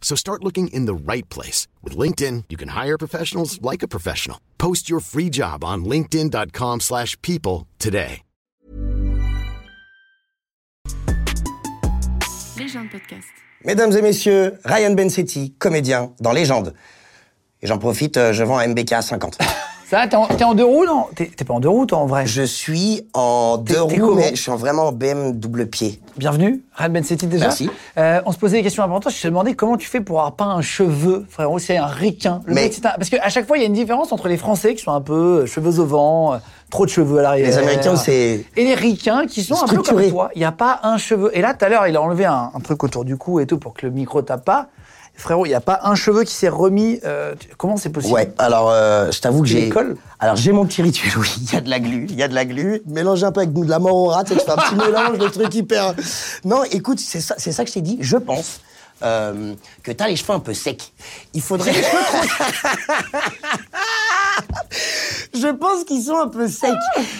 So start looking in the right place. With LinkedIn, you can hire professionals like a professional. Post your free job on linkedin.com/people slash people today. Légende podcast. Mesdames et messieurs, Ryan Bensetti, comédien dans Légende. Et j'en profite, euh, je vends un MBK à 50. Ça, t'es en, t'es en deux roues, non? T'es t'es pas en deux roues, toi, en vrai Je suis en deux t'es roues, comment? mais je suis en vraiment BM double pied. Bienvenue, Ryan Bensetti déjà. Merci. Euh, on se posait des questions importantes. Je te demandais comment tu fais pour avoir pas un cheveu, frérot. C'est un ricain. Le Mais- mec, c'est un- Parce qu'à chaque fois, il y a une différence entre les Français qui sont un peu euh, cheveux au vent, euh, trop de cheveux à l'arrière. Les Américains, c'est- Et les ricains qui sont un peu comme toi. Il n'y a pas un cheveu. Et là, tout à l'heure, il a enlevé un, un truc autour du cou et tout pour que le micro tape pas. Frérot, il n'y a pas un cheveu qui s'est remis. euh, comment c'est possible? Ouais, alors euh, je t'avoue que j'ai. Alors j'ai mon petit rituel, oui. Il y a de la glu, il y a de la glu. Mélangé un peu avec de la mort au rat, tu fais un petit mélange, le truc hyper. Non, écoute, c'est ça, c'est ça que je t'ai dit. Je pense euh, que t'as les cheveux un peu secs. Il faudrait. je pense qu'ils sont un peu secs.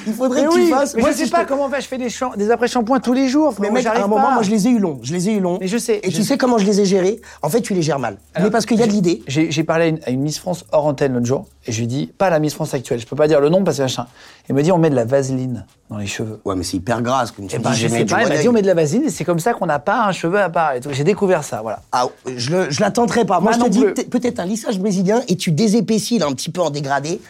Il faudrait Mais que oui, tu fasses. mais Moi, je sais si pas te- comment faire. Je fais des, champ- des après-shampoings tous les jours. Mais mec, à un moment, pas. moi, je les ai eu longs. Je les ai eu longs. Mais je sais, Et je- tu sais comment je les ai gérés En fait, tu les gères mal. mais parce qu'il y a de l'idée. J'ai parlé à une, à une Miss France hors antenne l'autre jour et je lui ai dit, pas la Miss France actuelle, je peux pas dire le nom parce que machin. Elle me dit, on met de la vaseline dans les cheveux. Ouais, mais c'est hyper grasse, comme tu Et dis. ben, je sais pas, elle m'a dit, on met de la vaseline et c'est comme ça qu'on n'a pas un cheveu à part. J'ai découvert ça, voilà. Ah, je, le- je la tenterai pas. Moi, Moi je te dis peut-être un lissage brésilien et tu désépaissis là, un petit peu en dégradé.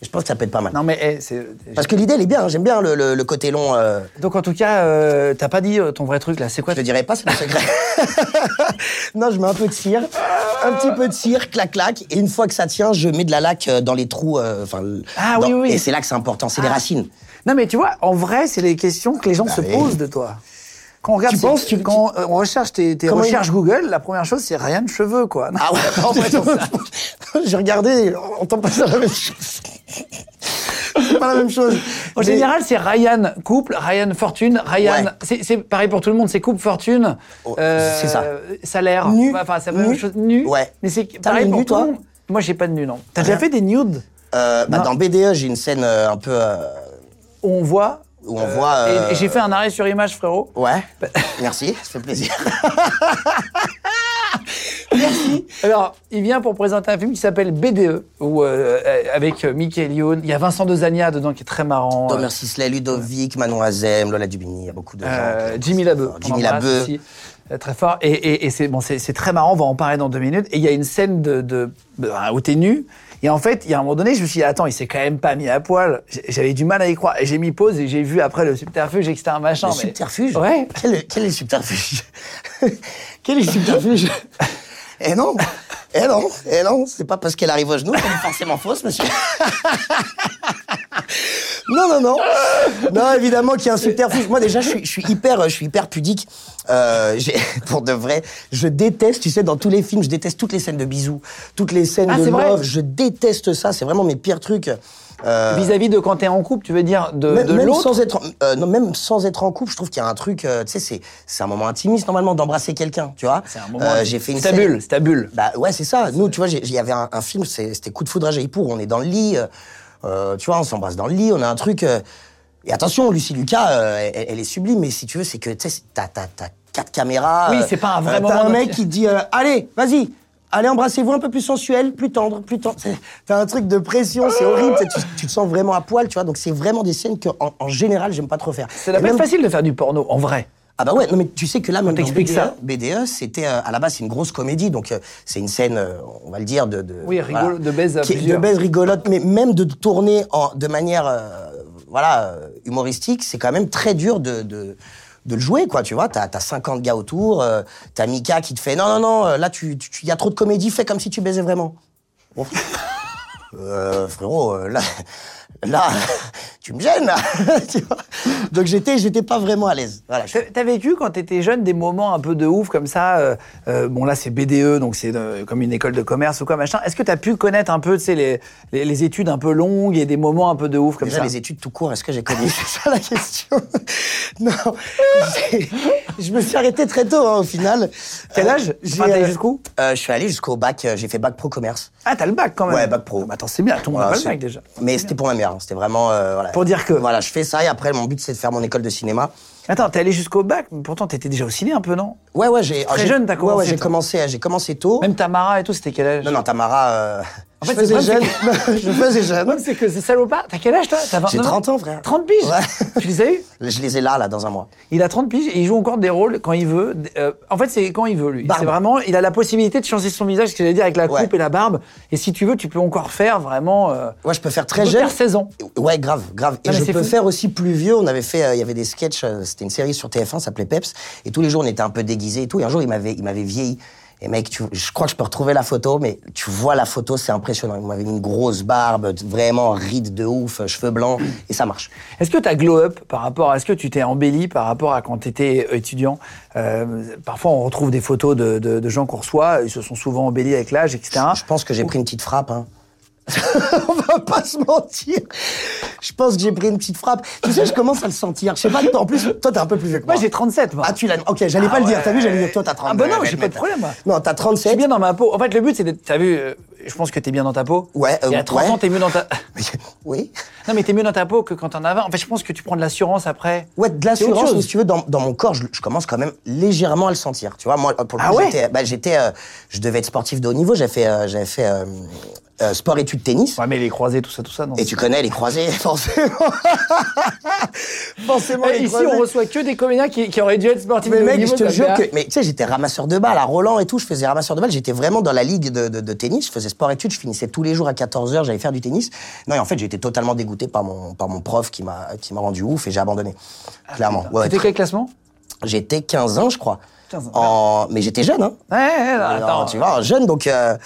Je pense que ça peut être pas mal. Non mais, eh, c'est. Parce que l'idée, elle est bien. hein. J'aime bien le, le- le côté long. euh, Donc en tout cas, euh, t'as pas dit euh, ton vrai truc là, c'est quoi je te dirais pas, c'est le secret. non, je mets un peu de cire, un petit peu de cire, clac, clac. Et une fois que ça tient, je mets de la laque euh, dans les trous. Enfin, le- Ah dans- oui, oui. Et c'est là que c'est important. C'est les Ah. racines. Non mais tu vois, en vrai, c'est les questions que les gens se oui. posent de toi. Quand on regarde, Tu ces- penses, tu- quand on recherche tes, recherches Google, la première chose c'est rien de cheveux quoi. Ah ouais, en fait, j'ai regardé, on entend pas ça la même chose. c'est pas la même chose. En Mais- général, c'est Ryan couple, Ryan fortune, Ryan. Ouais. C'est c'est pareil pour tout le monde, c'est couple fortune. Oh, euh, c'est ça. Salaire. Nu. Enfin, ça peut Nu. même chose. Nu. Ouais. Mais c'est pareil pour nus, tout le toi monde. Moi, j'ai pas de nu, non. T'as déjà fait des nudes Euh, bah, Non. dans BDE, j'ai une scène euh, un peu euh, on voit. Où on voit. et- euh, Et, j'ai fait un arrêt sur image, frérot. Ouais. Merci, ça fait plaisir. Alors, il vient pour présenter un film qui s'appelle BDE, où, euh, avec euh, Michael Youn. Il y a Vincent Dezania dedans qui est très marrant. Thomas Sisley, Ludovic, Manon Azem, Lola Dubini, il y a beaucoup de gens. Euh, Jimmy Labeu. Jimmy Labeu. très fort. Et, et- et c'est bon, c'est c'est très marrant, on va en parler dans deux minutes. Et il y a une scène de, de, de- où t'es nu. Et en fait, il y a un moment donné, je me suis dit, attends, il s'est quand même pas mis à poil. J'avais du mal à y croire. Et j'ai mis pause et j'ai vu après le subterfuge et que c'était un machin. Le mais- subterfuge? Ouais. Quel, est- quel est le subterfuge? Quel est le subterfuge? Eh non Eh non Eh non C'est pas parce qu'elle arrive au genou qu'elle est forcément fausse, monsieur. non, non, non. Non, évidemment qu'il y a un subterfuge. Moi, déjà, je suis, je suis hyper, je suis hyper pudique. Euh, pour de vrai, je déteste, tu sais, dans tous les films, je déteste toutes les scènes de bisous, toutes les scènes Ah, de love. Je déteste ça. C'est vraiment mes pires trucs. Euh, Vis-à-vis de quand t'es en couple, tu veux dire de, même, de même sans être, euh, non, même sans être en couple, je trouve qu'il y a un truc, euh, tu sais, c'est, c'est un moment intimiste normalement d'embrasser quelqu'un, tu vois. C'est un moment. Euh, j'ai fait une C'est ta bulle, c'est ta bulle. Bah ouais, c'est ça. Nous, tu vois, il y avait un, un film, c'était Coup de foudre à Jaipur, on est dans le lit, euh, tu vois, on s'embrasse dans le lit, on a un truc. et attention, Lucie Lucas, elle, elle est sublime, mais si tu veux, c'est que tu sais, t'as, t'as, t'as quatre caméras. Oui, c'est pas un vrai moment T'as un mec qui te dit, allez, vas-y. Allez, embrassez-vous un peu plus sensuel, plus tendre, plus tendre. C'est- T'as un truc de pression, c'est horrible. tu, te sens vraiment à poil, tu vois. Donc, c'est vraiment des scènes que, en, en général, j'aime pas trop faire. Ça doit pas même- facile de faire du porno, en vrai. ah bah ouais, non mais tu sais que là, même BDE, ça. BDE, c'était euh, à la base c'est une grosse comédie, donc euh, c'est une scène, euh, on va le dire, de, de Oui, rigolo- de baise à qui de baise rigolote, mais même de tourner en, de manière, euh, voilà, humoristique, c'est quand même très dur de, de de le jouer, quoi, tu vois. T'as as 50 gars autour, euh, t'as Mika qui te fait non, non, non, euh, là, tu, tu- y a trop de comédie, fais comme si tu baisais vraiment. euh, frérot, euh, là, là, tu me gênes, là. Tu vois Donc j'étais, j'étais pas vraiment à l'aise. Voilà. T'as vécu quand t'étais jeune des moments un peu de ouf comme ça euh, euh, Bon là c'est BDE donc c'est comme une école de commerce ou quoi machin. Est-ce que t'as pu connaître un peu tu sais les, les, les études un peu longues et des moments un peu de ouf comme Déjà, ça les études tout court, est-ce que j'ai connu? C'est ça la question. non, je me suis arrêté très tôt, hein, au final. Quel âge? J'ai, euh, jusqu'où Je suis allé jusqu'au bac, j'ai fait bac pro commerce. Ah t'as le bac quand même. Ouais, bac pro. Bah, attends c'est bien, tout le monde a pas le bac déjà. Mais c'était pour ma mère, hein, c'était vraiment... euh, voilà. Pour dire que- Voilà, je fais ça et après, mon but, c'est de faire mon école de cinéma. Attends t'es allé jusqu'au bac, mais pourtant t'étais déjà au ciné un peu non? Ouais, ouais, j'ai... Très jeune, t'as commencé, Ouais, j'ai commencé, j'ai commencé tôt. Même Tamara et tout c'était quel âge? Non, non, Tamara, euh, En je fait, faisais le jeune. je faisais jeune. c'est que c'est salopard. T'as quel âge toi T'as 29 J'ai 30 ans, frère. 30 piges Ouais. Tu les as eu Je les ai là, là, dans un mois. Il a 30 piges et il joue encore des rôles quand il veut. Euh, en fait, c'est quand il veut, lui. C'est vraiment, il a la possibilité de changer son visage, ce que j'allais dire, avec la coupe Ouais. et la barbe. Et si tu veux, tu peux encore faire vraiment. Euh, Ouais, je peux faire très tu peux jeune. faire 16 ans. Ouais, grave, grave. Et Non, mais je c'est peux fou. faire aussi plus vieux. On avait fait, euh, il y avait des sketchs, euh, c'était une série sur TF1, ça s'appelait Peps. Et tous les jours, on était un peu déguisés et tout. Et un jour, il m'avait vieilli. Et mec, tu- je crois que je peux retrouver la photo, mais tu vois la photo, c'est impressionnant. Il m'avait mis une grosse barbe, vraiment ride de ouf, euh, cheveux blancs, et ça marche. Est-ce que tu as glow up par rapport à. Est-ce que tu t'es embelli par rapport à quand tu étais étudiant? Euh, Parfois, on retrouve des photos de, de- de gens qu'on reçoit. Ils se sont souvent embellis avec l'âge, etc. Je pense que j'ai pris une petite frappe. Hein. On va pas se mentir. Je pense que j'ai pris une petite frappe. Tu sais, je commence à le sentir. Je sais pas, en plus, toi, t'es un peu plus vieux que moi. Moi, j'ai 37. Moi. Ah, tu l'as. Ok, j'allais pas le dire. T'as vu, j'allais dire, toi, t'as 32. Ah, bah non, j'ai pas de problème. moi. Non, t'as Je 37. suis bien dans ma peau. En fait, le but, c'est d'être. T'as vu, euh, je pense que t'es bien dans ta peau. Ouais, euh, Et à 30 ouais. ans, t'es mieux dans ta. Oui. Non, mais t'es mieux dans ta peau que quand t'en as 20. En fait, je pense que tu prends de l'assurance après. Ouais, de l'assurance, si tu veux, dans, dans mon corps, je, je commence quand même légèrement à le sentir. Tu vois, moi, pour le Ah coup, ouais j'étais, bah, j'étais, euh, je devais être sportif de haut niveau. J'avais fait, euh, j'avais fait euh, euh, sport études tennis. Ouais, mais les croisés, tout ça, tout ça. Non. Et tu connais les croisés, forcément. forcément, Eh, les ici, croisés. on reçoit que des comédiens qui, qui auraient dû être sportifs Mais de haut mec, je te jure que. Mais tu sais, j'étais ramasseur de balles à Roland et tout. Je faisais ramasseur de balles. J'étais vraiment dans la ligue de, de, de tennis. Je faisais sport-études. Je finissais tous les jours à 14h. J'allais faire du tennis. Non, et en fait, j'ai été totalement dégoûté par mon, par mon prof qui m'a qui m'a rendu ouf et j'ai abandonné. Clairement. Ouais, C'était très- quel classement? J'étais 15 ans, je crois. 15 ans. En... Mais j'étais jeune, hein. Ouais, ouais, non, Alors, attends. tu vois, jeune, donc, euh,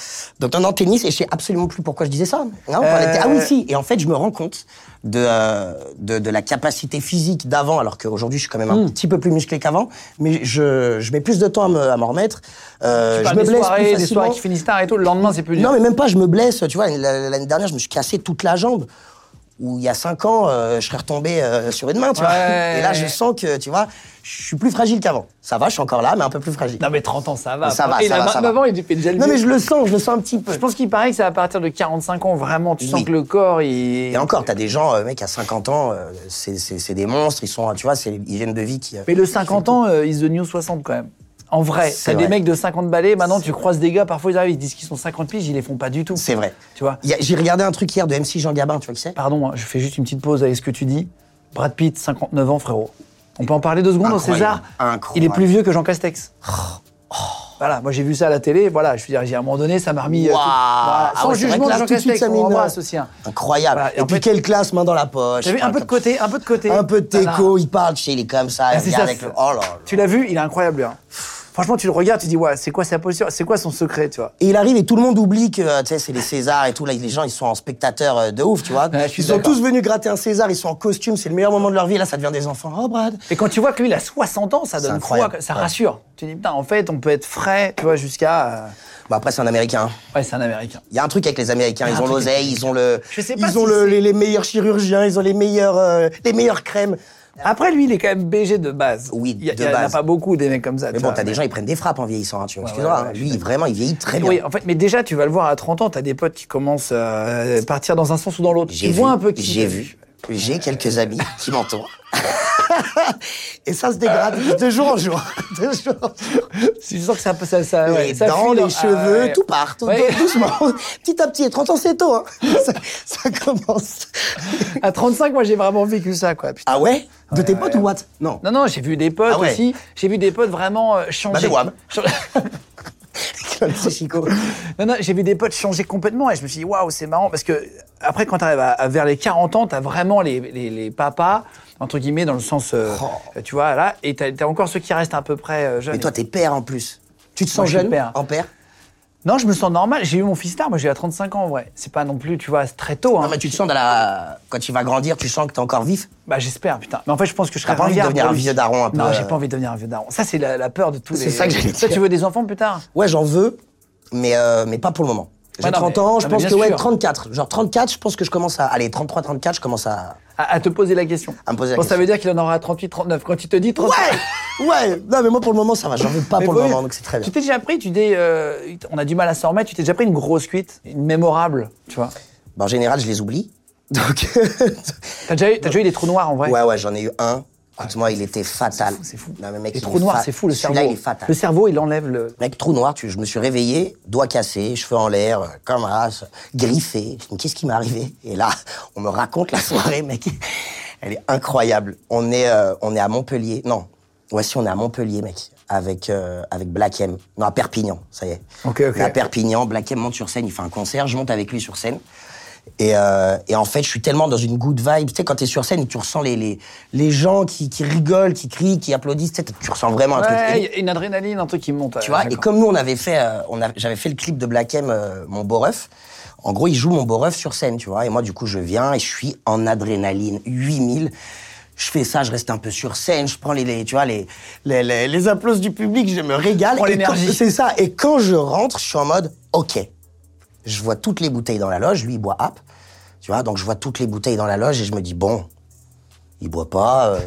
donc non, non, tennis, et je sais absolument plus pourquoi je disais ça. Non, on Euh, était- Ah oui, si. Et en fait, je me rends compte de, euh, de, de la capacité physique d'avant, alors qu'aujourd'hui, je suis quand même Hmm. un petit peu plus musclé qu'avant, mais je, je mets plus de temps à me- à m'en remettre. Euh, Tu je me des blesse soirées, plus des facilement. soirées qui finissent tard et tout. Le lendemain, c'est plus dur. Non, mais même pas, je me blesse. Tu vois, la- l'année dernière, je me suis cassé toute la jambe. Où il y a 5 ans, euh, je serais retombé euh, sur une main, tu vois. Et là, je sens que, tu vois, je suis plus fragile qu'avant. Ça va, je suis encore là, mais un peu plus fragile. Non, mais 30 ans, ça va. Ça va, Et ça il a va, ça 29 va. ans, il fait déjà le Non, mais je le sens, je le sens un petit peu. Je pense qu'il paraît que c'est à partir de 45 ans, vraiment, tu sens que le corps, il... Et encore, t'as des gens, euh, mec, à 50 ans, euh, c'est- c'est c'est des monstres, ils sont, tu vois, c'est l'hygiène de vie qui. euh, Mais le 50 ans, euh, is the new 60 quand même. En vrai, C'est t'as des mecs de 50 balais, maintenant tu croises des gars, parfois ils arrivent, ils disent qu'ils sont 50 piges, ils les font pas du tout. C'est vrai. Tu vois J'ai regardé un truc hier de MC Jean Gabin, tu vois qui c'est? Pardon, hein, je fais juste une petite pause avec ce que tu dis. Brad Pitt, 59 ans, frérot. On peut en parler deux secondes au. César? Incroyable. Il est plus vieux que Jean Castex. Voilà, moi j'ai vu ça à la télé, voilà, je veux dire, j'ai à un moment donné, ça m'a remis. euh, tout- voilà, Ah sans ouais, jugement de Jean tout de suite, Castex, on embrasse aussi. hein. Incroyable. Voilà, et puis fait- quelle classe, main dans la poche. T'as vu un peu de côté, un peu de côté. Un peu de teco, il parle, il est comme ça, Ah, il ça, avec le. Oh là là. Tu l'as vu, il est incroyable, hein. Franchement, tu le regardes, tu dis, ouais, c'est quoi sa posture? C'est quoi son secret, tu vois? Et il arrive et tout le monde oublie que tu sais c'est les Césars et tout là les gens ils sont en spectateur euh, de ouf tu vois. Ouais, ils sont tous venus gratter un César, ils sont en costume, c'est le meilleur moment de leur vie là ça devient des enfants. Oh Brad. Et quand tu vois que lui, il a 60 ans, ça donne foi, ça Ouais. rassure. Tu dis, putain, en fait, on peut être frais, tu vois, jusqu'à. euh, Bon après c'est un américain. Ouais, c'est un Américain. Il y a un truc avec les Américains, ils ont l'oseille, ils ont le, Je sais pas ils ont si le- c'est- les, les meilleurs chirurgiens, ils ont les meilleurs, euh, les meilleures crèmes. Après, lui, il est quand même BG de base. Oui, il y, a- de il y en a base. pas beaucoup des mecs comme ça. Mais tu bon, t'as des gens, ils prennent des frappes en vieillissant, hein, tu vois. Ouais, Excuse-moi, ouais, ouais, je lui, vraiment, il vieillit très bien. Oui, en fait, mais déjà, tu vas le voir à 30 ans, t'as des potes qui commencent à partir dans un sens ou dans l'autre. Tu vu, vois un peu qui j'ai vu. J'ai quelques amis qui m'entourent. Et ça se dégrade de jour en jour. De jour en jour. Tu sens que ça, ça, ça, ouais, les ça dents, dans- les cheveux, Ah, ouais. tout part, tout, Ouais. doucement. Petit à petit, et 30 ans, c'est tôt. Hein. Ça, ça commence. À 35, moi, j'ai vraiment vécu ça, quoi. Putain. Ah ouais? De tes potes ouais. ou what? Non. Non, non, j'ai vu des potes Ah ouais. aussi. J'ai vu des potes vraiment euh, changer. Bah, Chico. Non, non, j'ai vu des potes changer complètement et je me suis dit, waouh, c'est marrant parce que après, quand tu arrives à, à vers les 40 ans, tu as vraiment les, les, les papas, entre guillemets, dans le sens, euh, Oh. tu vois, là, et tu as, encore ceux qui restent à peu près euh, jeunes. Mais toi, t'es père en plus. Tu te sens jeune père. en père? Non, je me sens normal. J'ai eu mon fils tard, moi j'ai à 35 ans en vrai. C'est pas non plus, tu vois, c'est très tôt. Hein. Non, mais tu te sens dans la. Quand tu vas grandir, tu sens que t'es encore vif? Bah j'espère, putain. Mais en fait, je pense que je serai T'as pas envie de devenir un vieux daron un peu, Non, j'ai euh. pas envie de devenir un vieux daron. Ça, c'est la, la peur de tous C'est les. ça que Toi, dire. tu veux des enfants plus tard? Ouais, j'en veux, mais, euh, mais pas pour le moment. J'ai Ouais, non, 30 mais- ans, je mais pense que ouais, sûr. 34. Genre 34, je pense que je commence à. Allez, 33, 34, je commence à. à, à te poser la question. À me poser la bon, ça question. veut dire qu'il en aura 38, 39. Quand il te dit 38. Ouais Ouais Non, mais moi pour le moment, ça va, j'en veux pas pour le moment, donc c'est très bien. Tu t'es déjà pris, tu dis, euh, on a du mal à s'en remettre, tu t'es déjà pris une grosse cuite, une mémorable, tu vois. Bah, en général, je les oublie. Donc. T'as déjà, eu- déjà eu des trous noirs en vrai ouais, ouais, j'en ai eu un. Écoute-moi, il était fatal. C'est fou. Non, mais mec, est noirs, fa- c'est fou, le cerveau. Celui-là, il est fatal. Le cerveau, il enlève le. Mec, trou noir, tu, je me suis réveillé, doigts cassés, cheveux en l'air, comme race, griffé. Je me dis, qu'est-ce qui m'est arrivé? Et là, on me raconte la soirée, mec. Elle est incroyable. On est, euh, on est à Montpellier. Non, ouais, si, on est à Montpellier, mec. Avec, euh, avec Black M. Non, à Perpignan, ça y est. Ok, ok. On est À Perpignan, Black M monte sur scène, il fait un concert, je monte avec lui sur scène. Et, euh, et en fait, je suis tellement dans une good vibe. Tu sais, quand t'es sur scène, tu ressens les, les, les gens qui, qui rigolent, qui crient, qui applaudissent. Tu sais, tu ressens vraiment un truc. Et- une adrénaline, un truc qui monte. tu vois, et comme nous, on avait fait, euh, on j'avais fait le clip de Black M, euh, mon beau ref. En gros, il joue mon beau ref sur scène, tu vois. Et moi, du coup, je viens et je suis en adrénaline, 8000. Je fais ça, je reste un peu sur scène, je prends les, les- tu vois, les, les, les, les applaudissements du public, je me régale. Prends l'énergie. C'est ça. Et quand je rentre, je suis en mode, OK. Je vois toutes les bouteilles dans la loge, lui, il boit hop. Tu vois, donc je vois toutes les bouteilles dans la loge et je me dis, bon, il boit pas. euh,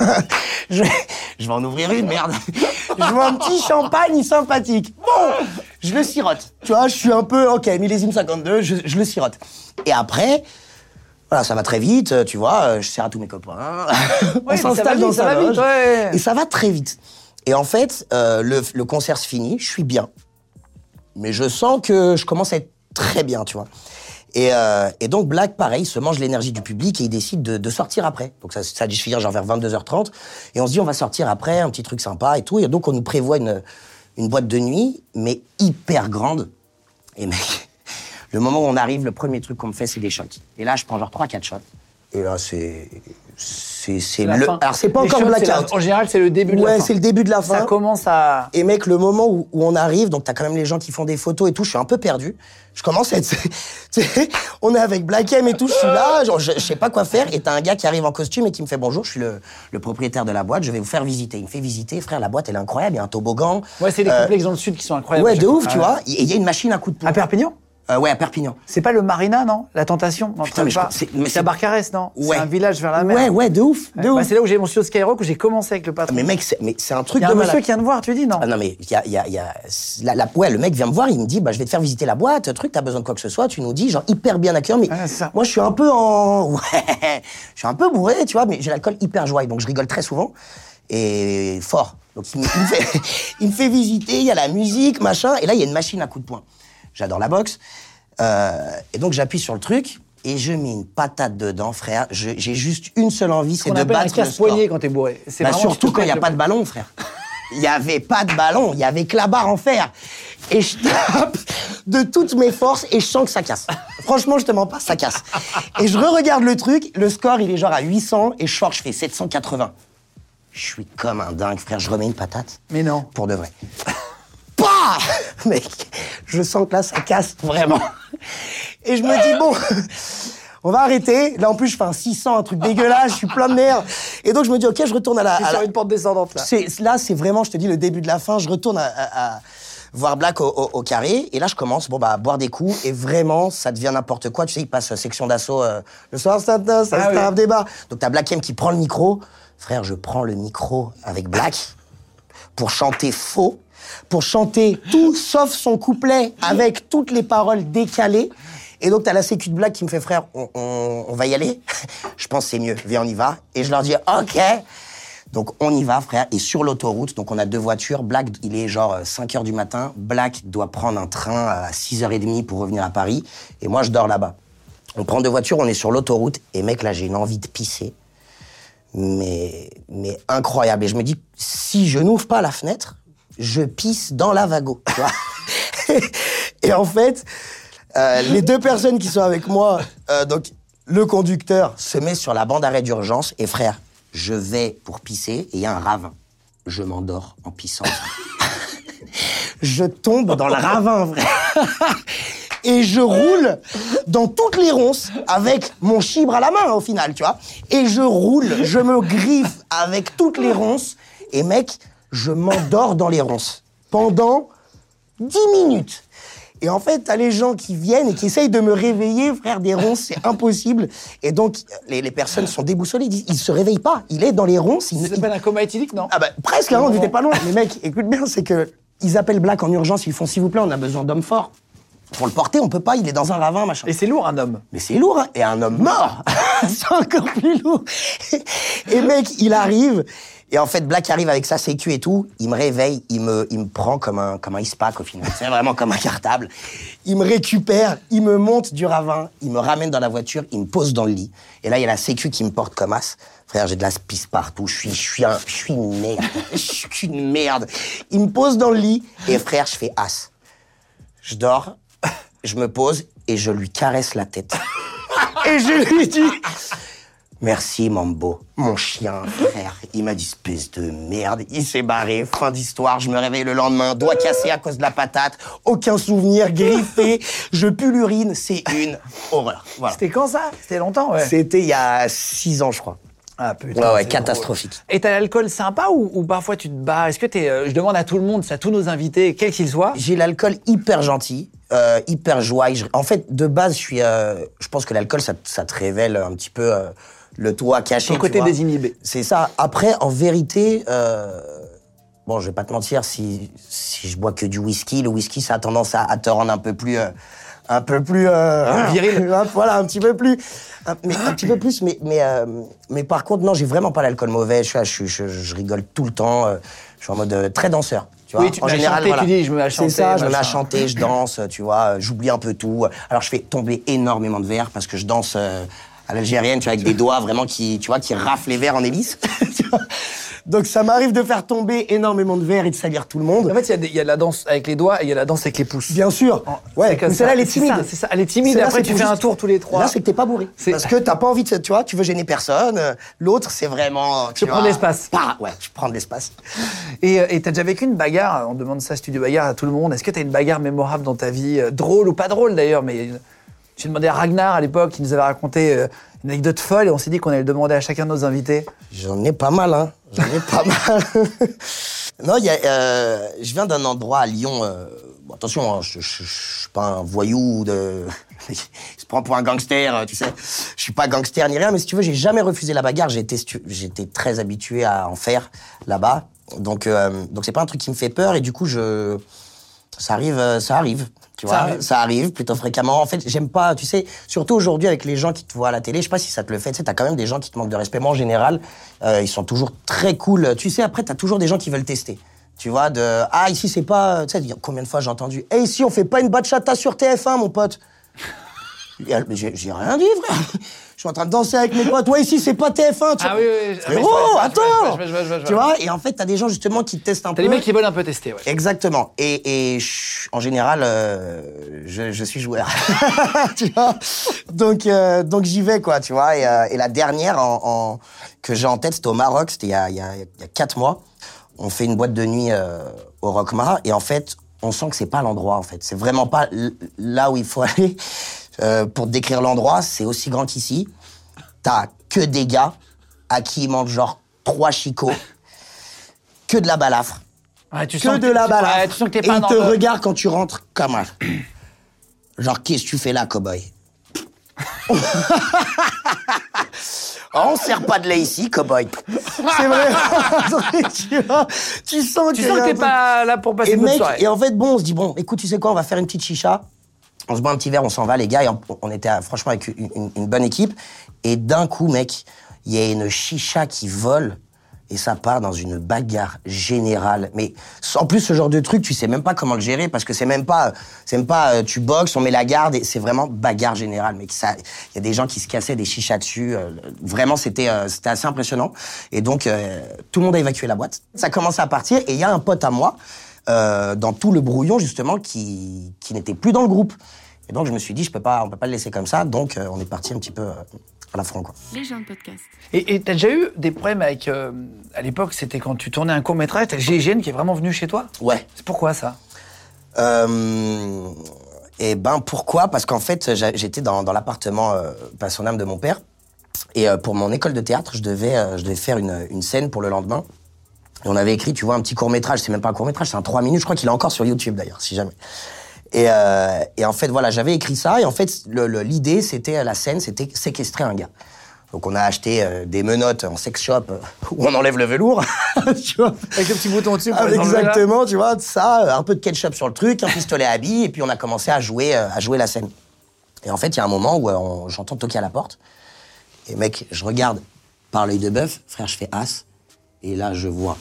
je, vais, je vais en ouvrir une, merde. je vois un petit champagne sympathique. Bon, je le sirote. Tu vois, je suis un peu, ok, millésime 52, je, je le sirote. Et après, voilà, ça va très vite, tu vois, je sers à tous mes copains. Ouais, On s'installe dans sa vite, loge. ouais. Et ça va très vite. Et en fait, euh, le, le concert se finit, je suis bien. Mais je sens que je commence à être très bien, tu vois. Et, euh, donc Black, pareil, se mange l'énergie du public et il décide de, sortir après. Donc ça, ça a dû genre vers 22h30. Et on se dit, on va sortir après, un petit truc sympa et tout. Et donc on nous prévoit une, une boîte de nuit, mais hyper grande. Et mec, le moment où on arrive, le premier truc qu'on me fait, c'est des shots. Et là, je prends genre 3-4 shots. Et là, c'est... C'est le... fin. Alors, c'est pas Les encore la- blackout. En général, c'est le début de la Ouais, fin. c'est le début de la fin. Ça commence à. Et mec, le moment où, où on arrive, donc t'as quand même les gens qui font des photos et tout, je suis un peu perdu. Je commence à être... tu sais, on est avec Black M et tout, je suis là, genre, je, je sais pas quoi faire. Et t'as un gars qui arrive en costume et qui me fait bonjour, je suis le, le propriétaire de la boîte, je vais vous faire visiter. Il me fait visiter, frère, la boîte elle est incroyable, il y a un toboggan. Ouais, c'est les Euh, complexes dans le sud qui sont incroyables. Ouais, de ouf, tu Ouais. vois. Et il y a une machine à coup de poing. À Perpignan? Euh, Ouais, à Perpignan. C'est pas le Marina, non? La Tentation? Non, Putain, mais pas. c'est- à Barcarès, non? Ouais. C'est un village vers la mer. Ouais, ouais, de ouf, de Ouais, bah, ouf. c'est là où j'ai mon studio Skyrock où j'ai commencé avec le patron. Mais mec, c'est mais c'est un truc Il y a de un malade. monsieur qui vient de voir, tu dis non? Ah non mais il y a, y a, y a la, la- ouais le mec vient me voir il me dit bah je vais te faire visiter la boîte truc t'as besoin de quoi que ce soit tu nous dis genre hyper bien accueillant mais ça. moi je suis un peu en ouais je suis un peu bourré tu vois mais j'ai l'alcool hyper joyeux donc je rigole très souvent et fort donc il me, il me fait il me fait visiter il y a la musique machin et là il y a une machine à coups de poing j'adore la boxe Euh, et donc j'appuie sur le truc et je mets une patate dedans frère j'ai juste une seule envie c'est de appelle un battre le score casse-poignet quand t'es bourré. C'est bah, surtout quand il n'y a pas de ballon, frère. Il n'y avait pas de ballon, il y avait que la barre en fer. Et je tape de toutes mes forces et je sens que ça casse. Franchement, je te mens pas, ça casse. Et je re-regarde le truc, le score, il est genre à 800 et je sors, je fais 780. Je suis comme un dingue, frère. Je remets une patate. Mais non. Pour de vrai. Pah Mec, je sens que là, ça casse vraiment. Et je me dis, bon, on va arrêter. Là, en plus, je fais un 600, un truc dégueulasse, je suis plein de merde. Et donc, je me dis, ok, je retourne à la. C'est sur la- une porte descendante là. là, c'est vraiment, je te dis, le début de la fin. Je retourne à, à- à voir Black au, au- au carré. Et là, je commence bon, bah, à boire des coups. Et vraiment, ça devient n'importe quoi. Tu sais, il passe euh, section d'assaut. euh, le soir, ça, ça, ça Ah oui. des bars. Donc, t'as Black M qui prend le micro. Frère, je prends le micro avec Black pour chanter faux, pour chanter tout sauf son couplet avec toutes les paroles décalées. Et donc, t'as la sécu de Black qui me fait, frère, on, va y aller Je pense c'est mieux, viens, on y va. Et je leur dis, OK. Donc, on y va, frère. Et sur l'autoroute, donc on a deux voitures. Black, il est genre 5 heures du matin. Black doit prendre un train à 6h30 pour revenir à Paris. Et moi, je dors là-bas. On prend deux voitures, on est sur l'autoroute. Et mec, là, j'ai une envie de pisser mais, mais incroyable. Et je me dis, si je n'ouvre pas la fenêtre, je pisse dans la vago. et en fait, euh, les deux personnes qui sont avec moi, euh, donc le conducteur se met sur la bande arrêt d'urgence et frère, je vais pour pisser et il y a un ravin. Je m'endors en pissant. je tombe dans le ravin, vrai. Et je roule dans toutes les ronces avec mon chibre à la main, au final, tu vois. Et je roule, je me griffe avec toutes les ronces. Et mec, je m'endors dans les ronces. Pendant 10 minutes. Et en fait, t'as les gens qui viennent et qui essayent de me réveiller, frère, des ronces, c'est impossible. Et donc, les, les personnes sont déboussolées, ils disent, il se réveille pas, il est dans les ronces. Il, Ça il- s'appelle un coma éthylique, non? Ah bah presque, hein, on n'était pas loin. Mais mec, écoute bien, c'est que ils appellent Black en urgence, ils font s'il vous plaît, on a besoin d'hommes forts. Pour le porter, on peut pas, il est dans un ravin, machin. Et c'est lourd, un homme. Mais c'est lourd, hein. Et un homme mort, c'est encore plus lourd. Et mec, il arrive. Et en fait, Black arrive avec sa sécu et tout. Il me réveille, il me, il me prend comme un, comme un ispac au final. C'est vraiment comme un cartable. Il me récupère, il me monte du ravin, il me ramène dans la voiture, il me pose dans le lit. Et là, il y a la sécu qui me porte comme as. Frère, j'ai de la pisse partout. Je suis, je suis un, je suis une merde. Je suis une merde. Il me pose dans le lit et frère, je fais as. Je dors, je me pose et je lui caresse la tête. Et je lui dis Merci, Mambo, mon chien, frère. Il m'a dit espèce de merde. Il s'est barré. Fin d'histoire. Je me réveille le lendemain, doigt cassé à cause de la patate. Aucun souvenir, griffé. Je pue l'urine. C'est une horreur. Voilà. C'était quand ça? C'était longtemps, ouais. C'était il y a six ans, je crois. Ah putain. Ouais, ouais, catastrophique. drôle. Et t'as l'alcool sympa ou, ou parfois tu te bats? Est-ce que t'es. euh, je demande à tout le monde, c'est à tous nos invités, quels qu'ils soient? J'ai l'alcool hyper gentil, euh, hyper joie. Je- En fait, de base, je suis. euh, je pense que l'alcool, ça, ça te révèle un petit peu euh, le toit caché. Tu côté désinhibé. C'est ça. Après, en vérité, euh, bon, je vais pas te mentir, si, si je bois que du whisky, le whisky, ça a tendance à, à te rendre un peu plus. euh, un peu plus euh, Viril. un- voilà un petit peu plus un, mais, un petit peu plus mais mais euh, mais par contre non j'ai vraiment pas l'alcool mauvais je, suis- je, je, je rigole tout le temps je suis en mode très danseur tu vois Oui, tu à chanter, tu dis, je me mets à chanter, ça je me mets à machin. chanter je danse tu vois j'oublie un peu tout alors je fais tomber énormément de verres parce que je danse euh, à l'algérienne tu vois avec des doigts vraiment qui tu vois qui raflent les verres en hélice Tu donc ça m'arrive de faire tomber énormément de verres et de salir tout le monde En fait, il y a y, de la danse avec les doigts et il y a la danse avec les pouces. Bien sûr. Ouais, mais celle-là, elle est timide. c'est ça. Elle est timide, et après, tu fais un tour tous les trois. Là, c'est que t'es pas bourré. Parce que t'as pas envie de, tu vois, tu veux gêner personne. L'autre, c'est vraiment. Tu prends de l'espace. pas- Ouais, je prends de l'espace. Et t'as déjà vécu une bagarre? On demande ça, studio bagarre, à tout le monde. Est-ce que t'as une bagarre mémorable dans ta vie? Euh, Drôle ou pas drôle d'ailleurs, mais j'ai demandé à Ragnar à l'époque, qui nous avait raconté euh, une anecdote folle et on s'est dit qu'on allait le demander à chacun de nos invités. J'en ai pas mal, hein. J'en ai pas mal. non, euh, je viens d'un endroit à Lyon. euh, attention, hein, je, je, je suis pas un voyou de. il se prend pour un gangster, tu sais. Je suis pas gangster ni rien, mais si tu veux, j'ai jamais refusé la bagarre. J'étais, j'étais très habitué à en faire là-bas. Donc, euh, donc c'est pas un truc qui me fait peur et du coup, je, ça arrive, ça arrive. Tu Ça vois, arrive. ça arrive plutôt fréquemment. En fait, j'aime pas, tu sais, surtout aujourd'hui avec les gens qui te voient à la télé, je sais pas si ça te le fait, tu sais, t'as quand même des gens qui te manquent de respect. Moi, en général, euh, ils sont toujours très cool. Tu sais, après, t'as toujours des gens qui veulent tester. Tu vois, de, ah, ici, c'est pas, tu sais, combien de fois j'ai entendu, eh, ici, on fait pas une bachata sur TF1, mon pote. J'ai rien dit, frère. Je suis en train de danser avec mes potes. Ouais, ici, c'est pas TF1. Tu Ah oui, oui, oui. Frérot, attends. Tu vois. et en fait, t'as des gens, justement, qui te testent un peu. T'as les mecs qui veulent un peu tester, ouais. Exactement. Et, et je- en général, euh, je, je suis joueur. tu vois donc, euh, donc j'y vais, quoi, tu vois. Et, euh, et la dernière en, en- que j'ai en tête, c'était au Maroc, c'était il y a, il y, a, il y a quatre mois. On fait une boîte de nuit euh, au Rockmar et en fait, on sent que c'est pas l'endroit, en fait. C'est vraiment pas là où il faut aller. Euh, pour décrire l'endroit, c'est aussi grand qu'ici. T'as que des gars à qui il manque genre trois chicots, que de la balafre Ouais, tu que sens de la tu- balafre. ouais, tu sens que t'es Et pas il dans te le- regarde quand tu rentres comme un. Genre, qu'est-ce que tu fais là, cowboy? On sert pas de lait ici, cowboy. C'est vrai. tu, vois, tu sens Tu que un t'es pas là pour passer Et une mec, soirée. et en fait, bon, on se dit, bon, écoute, tu sais quoi, on va faire une petite chicha. On se boit un petit verre, on s'en va, les gars. On, était franchement avec une, bonne équipe. Et d'un coup, mec, il y a une chicha qui vole. Et ça part dans une bagarre générale. Mais en plus, ce genre de truc, tu sais même pas comment le gérer parce que c'est même pas, c'est même pas, euh, tu boxes, on met la garde et c'est vraiment bagarre générale. Mais ça, il y a des gens qui se cassaient des chichas dessus. euh, vraiment, c'était, euh, c'était assez impressionnant. Et donc, tout le monde a évacué la boîte. Ça commence à partir et il y a un pote à moi dans tout le brouillon justement qui n'était plus dans le groupe. Et donc, je me suis dit, je peux pas, on peut pas le laisser comme ça. Donc, euh, on est parti un petit peu euh, à la front, quoi. Les gens de podcast. Et et t'as déjà eu des problèmes avec. euh, à l'époque, c'était quand tu tournais un court métrage, t'as GIGN qui est vraiment venu chez toi? Ouais. C'est pourquoi ça? Euh, et ben pourquoi? Parce qu'en fait, j'a- j'étais dans, dans l'appartement euh, pas son âme de mon père. Et euh, pour mon école de théâtre, je devais, euh, je devais faire une, une scène pour le lendemain. Et on avait écrit, tu vois, un petit court métrage. C'est même pas un court métrage, c'est un 3 minutes. Je crois qu'il est encore sur YouTube d'ailleurs, si jamais. Et, euh, et en fait, voilà, j'avais écrit ça. Et en fait, l'idée, c'était la scène, c'était séquestrer un gars. Donc on a acheté euh, des menottes en sex shop euh, où on enlève le velours, tu vois. Avec le petit bouton dessus pour Ah, exactement, tu vois, ça, un peu de ketchup sur le truc, un pistolet à billes, et puis on a commencé à jouer, euh, à jouer la scène. Et en fait, il y a un moment où j'entends toquer à la porte, et mec, je regarde par l'œil de bœuf, frère, je fais as, et là, je vois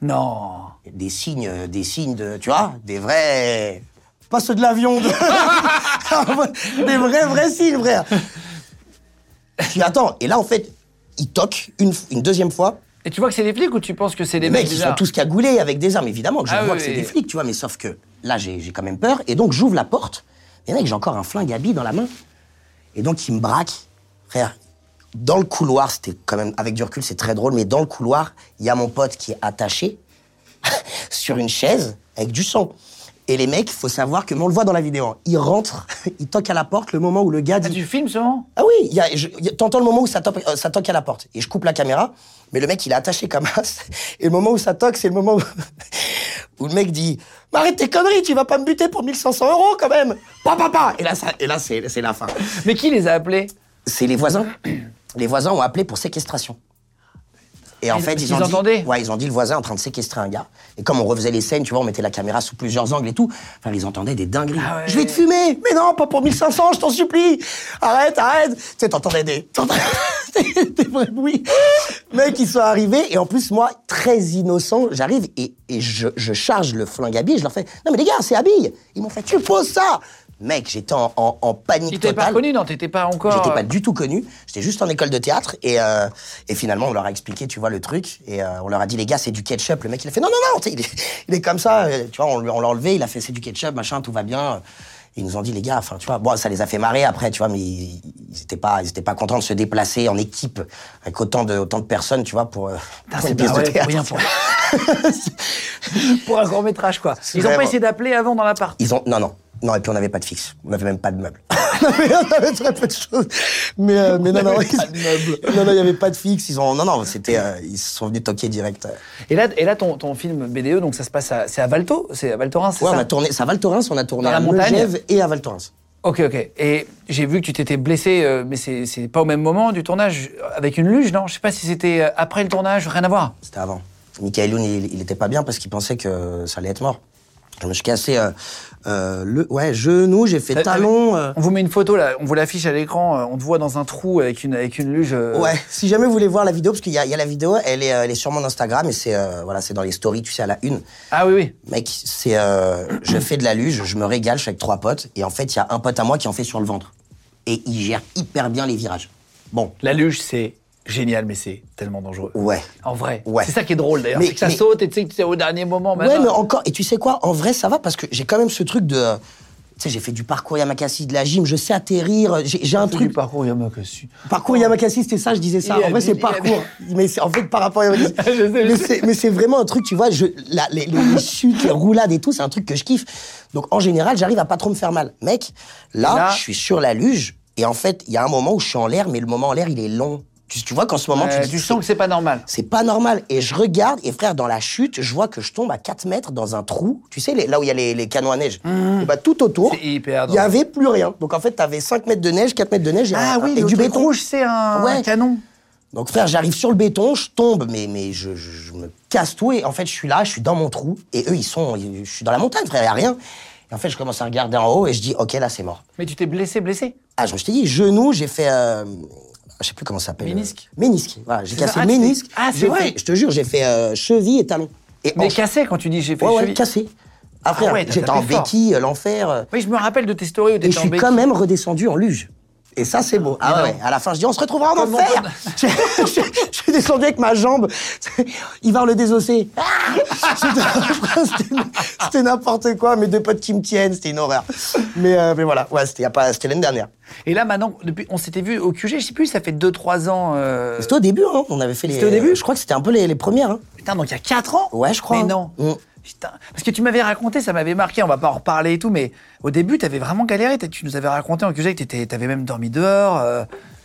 Non. des signes, des signes de, tu vois, des vrais, pas ceux de l'avion, de- des vrais, vrais signes, frère. Puis attends, et là, en fait, il toque une, une deuxième fois, Et tu vois que c'est des flics ou tu penses que c'est des Les mecs mecs, ils sont tous cagoulés avec des armes, évidemment. que Je Ah vois oui, que c'est oui. des flics, tu vois, mais sauf que là, j'ai j'ai quand même peur. Et donc, j'ouvre la porte. Et mec, j'ai encore un flingue à billes dans la main. Et donc, il me braque. Frère, dans le couloir, c'était quand même, avec du recul, c'est très drôle, mais dans le couloir, il y a mon pote qui est attaché sur une chaise avec du sang. Et les mecs, faut savoir que, mais on le voit dans la vidéo, hein, ils rentrent, ils toquent à la porte le moment où le gars Ah, dit tu filmes souvent ah oui, il y a- je- il y a- t'entends le moment où ça toque, euh, ça toque à la porte. Et je coupe la caméra, mais le mec, il est attaché comme as. Et le moment où ça toque, c'est le moment où, où le mec dit Mais arrête tes conneries, tu vas pas me buter pour 1500 euros quand même Pa, pa, pa Et là, ça, et là c'est c'est la fin. Mais qui les a appelés? C'est les voisins. Les voisins ont appelé pour séquestration. Et en Ils- fait, ils qu'ils ont dit, entendaient ouais, ils ont dit le voisin est en train de séquestrer un gars. Et comme on refaisait les scènes, tu vois, on mettait la caméra sous plusieurs angles et tout. Enfin, ils entendaient des dingueries. Ah ouais. Je vais te fumer, mais non, pas pour 1500, je t'en supplie. Arrête, arrête. Tu sais, t'entendais des, t'entendais des- des vrais bruits. Mec, ils sont arrivés et en plus moi, très innocent, j'arrive et, et je, je charge le flingue à billes. Je leur fais, non mais les gars, c'est à billes. Ils m'ont fait, tu poses ça. Mec, j'étais en, en, en panique Ils t'avaient pas totale. reconnu, non T'étais pas encore. J'étais pas du tout connu. J'étais juste en école de théâtre et, euh, et finalement on leur a expliqué, tu vois, le truc et euh, on leur a dit les gars c'est du ketchup. Le mec il a fait non non non, il est, il est comme ça. euh, Tu vois, on, l'a enlevé, il a fait c'est du ketchup, machin, tout va bien. Ils nous ont dit les gars, enfin tu vois, bon ça les a fait marrer après, tu vois, mais ils, ils étaient pas, ils étaient pas contents de se déplacer en équipe avec autant de autant de personnes, tu vois, pour, euh, pour c'est pas de ouais, théâtre. rien pour. pour un court métrage, quoi. Ils ont pas essayé d'appeler avant dans l'appart. Ils ont non non non et puis on n'avait pas de fixe, on n'avait même pas de meubles. on avait très peu de choses. Mais euh, mais non non, avait ils- pas de meubles. non non il y avait pas de fixe. Ils ont non non c'était euh, ils sont venus toquer direct. Et là, et là ton, ton film BDE, donc ça se passe à, c'est à Valto C'est à Val Thorens, c'est Ouais, on a tourné ça à Val Thorens, on a tourné Dans la à montagne Megève et à Val Thorens. Ok, ok. Et j'ai vu que tu t'étais blessé, euh, mais c'est c'est pas au même moment du tournage, avec une luge, non? Je sais pas si c'était euh, après le tournage, rien à voir. C'était avant. Michael Youn, il, il était pas bien parce qu'il pensait que ça allait être mort. Je me suis cassé euh, euh, le ouais genou, j'ai fait Euh, talon. euh, On vous met une photo là, on vous l'affiche à l'écran, on te voit dans un trou avec une, avec une luge. Ouais, si jamais vous voulez voir la vidéo, parce qu'il y, a- y a la vidéo, elle est, elle est sur mon Instagram et c'est euh, voilà, c'est dans les stories, tu sais, à la une. Ah oui, oui. Mec, c'est euh, je fais de la luge, je me régale, je suis avec trois potes et en fait, il y a un pote à moi qui en fait sur le ventre et il gère hyper bien les virages. Bon, La luge, c'est génial, mais c'est tellement dangereux. ouais. En vrai. Ouais. C'est ça qui est drôle d'ailleurs. C'est que ça mais- saute et tu sais que c'est au dernier moment. Ouais, maintenant. mais encore. Et tu sais quoi En vrai, ça va parce que j'ai quand même ce truc de. Tu sais, j'ai fait du parcours Yamakasi, de la gym, je sais atterrir. J'ai un truc. du parcours Yamakasi. Parcours Yamakasi, c'était ça, je disais ça. Il En vrai, c'est il parcours. Mais c'est en fait par rapport à Yamakasi. Je sais, mais c'est- vraiment un truc, tu vois, je, la- les- les chutes, les roulades et tout, c'est un truc que je kiffe. Donc en général, j'arrive à pas trop me faire mal. Mec, là, Là- je suis sur la luge et en fait, il y a un moment où je suis en l'air, mais le moment en l'air, il est long. Tu, tu vois qu'en ce moment, Ouais, tu, tu sens que c'est pas normal. c'est pas normal. Et je regarde, et frère, dans la chute, je vois que je tombe à 4 mètres dans un trou. Tu sais, les- là où il y a les, les canons à neige. Et bah, tout autour, il y avait plus rien. Donc en fait, t'avais 5 mètres de neige, 4 mètres de neige et, Ah un- oui, et le du béton. rouge, c'est un, Ouais. un canon. Donc frère, j'arrive sur le béton, je tombe, mais, mais je, je- je me casse tout. Et en fait, je suis là, je suis dans mon trou. Et eux, ils sont. Je suis dans la montagne, frère, il y a rien. Et en fait, je commence à regarder en haut et je dis, OK, là, c'est mort. Mais tu t'es blessé, blessé? Ah, je, je t'ai dit, genou, j'ai fait. euh, je sais plus comment ça s'appelle. Ménisque. euh, Ménisque. Voilà, j'ai C'est ça. cassé Ah, ménisque. Ah, c'est vrai. Je te jure, j'ai fait euh, cheville et talon. Et Mais cassé quand tu dis j'ai fait Ouais, ouais, cheville. cassé. Après, Ah ouais, t'as j'étais en béquille, euh, l'enfer. Oui, je me rappelle de tes stories où Et t'étais je en suis béquille. quand même redescendu en luge. Et ça, c'est beau. Ah ouais, à la fin, je dis, on se retrouvera en enfer. suis descendu avec ma jambe. Il va le désosser. Ah C'était- n'importe quoi. Mes deux potes qui me tiennent, c'était une horreur. Mais, euh, mais voilà, ouais, c'était l'année dernière. Et là, maintenant, depuis, on s'était vu au QG, je sais plus, ça fait 2-3 ans. euh, C'était au début, hein. On avait fait les. C'était au début Je crois que c'était un peu les, les premières. Hein. Putain, donc il y a 4 ans? Ouais, je crois. Mais non. Mm. Putain. Parce que tu m'avais raconté, ça m'avait marqué, on va pas en reparler et tout, mais au début, t'avais vraiment galéré. Tu nous avais raconté en QG que t'avais même dormi dehors. euh,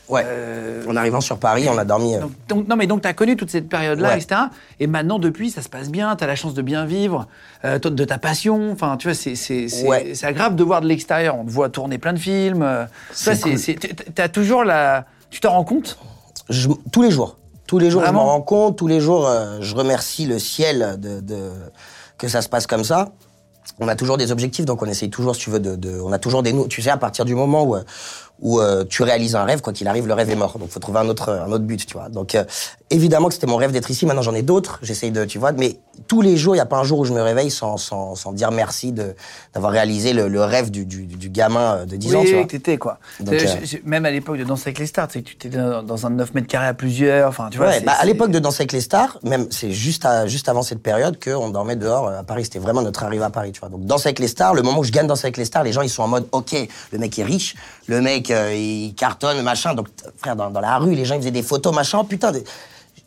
Ouais. euh, En arrivant sur Paris, on a dormi. euh, donc, donc- non, mais donc, tu as connu toute cette période-là, Ouais. etc. Et maintenant, depuis, ça se passe bien, tu as la chance de bien vivre, euh, de ta passion. Enfin, tu vois, c'est c'est- c'est- Ouais. agréable de voir de l'extérieur. On te voit tourner plein de films. tu vois, C'est cool. c'est- c'est- t'as toujours la. Tu t'en rends compte? Je- tous les jours. Tous les jours, Vraiment je m'en rends compte. Tous les jours, euh, je remercie le ciel de, de- que ça se passe comme ça. On a toujours des objectifs, donc on essaye toujours, si tu veux, de, de- on a toujours des Tu sais, à partir du moment où, où euh, tu réalises un rêve, quoi qu'il arrive, le rêve est mort. Donc, faut trouver un autre, un autre but, tu vois. Donc, euh, évidemment que c'était mon rêve d'être ici. Maintenant, j'en ai d'autres. J'essaye de, tu vois, mais tous les jours, il y a pas un jour où je me réveille sans, sans, sans dire merci de d'avoir réalisé le, le rêve du, du, du gamin euh, de 10 ans, tu oui, vois. t'étais, quoi. Donc, euh, j'ai- Même à l'époque de Danse avec les stars, tu sais que tu étais dans, dans un 9 mètres carrés à plusieurs. Enfin, tu vois. Ouais, bah, à l'époque de Danser avec les stars, même c'est juste à, juste avant cette période qu'on dormait dehors euh, à Paris. C'était vraiment notre arrivée à Paris, tu vois. Donc Danser avec les stars, le moment où je gagne Danser avec les stars, les gens ils sont en mode OK, le mec est riche, le mec euh, il cartonne, machin. Donc frère dans, dans la rue, les gens ils faisaient des photos, machin. Putain,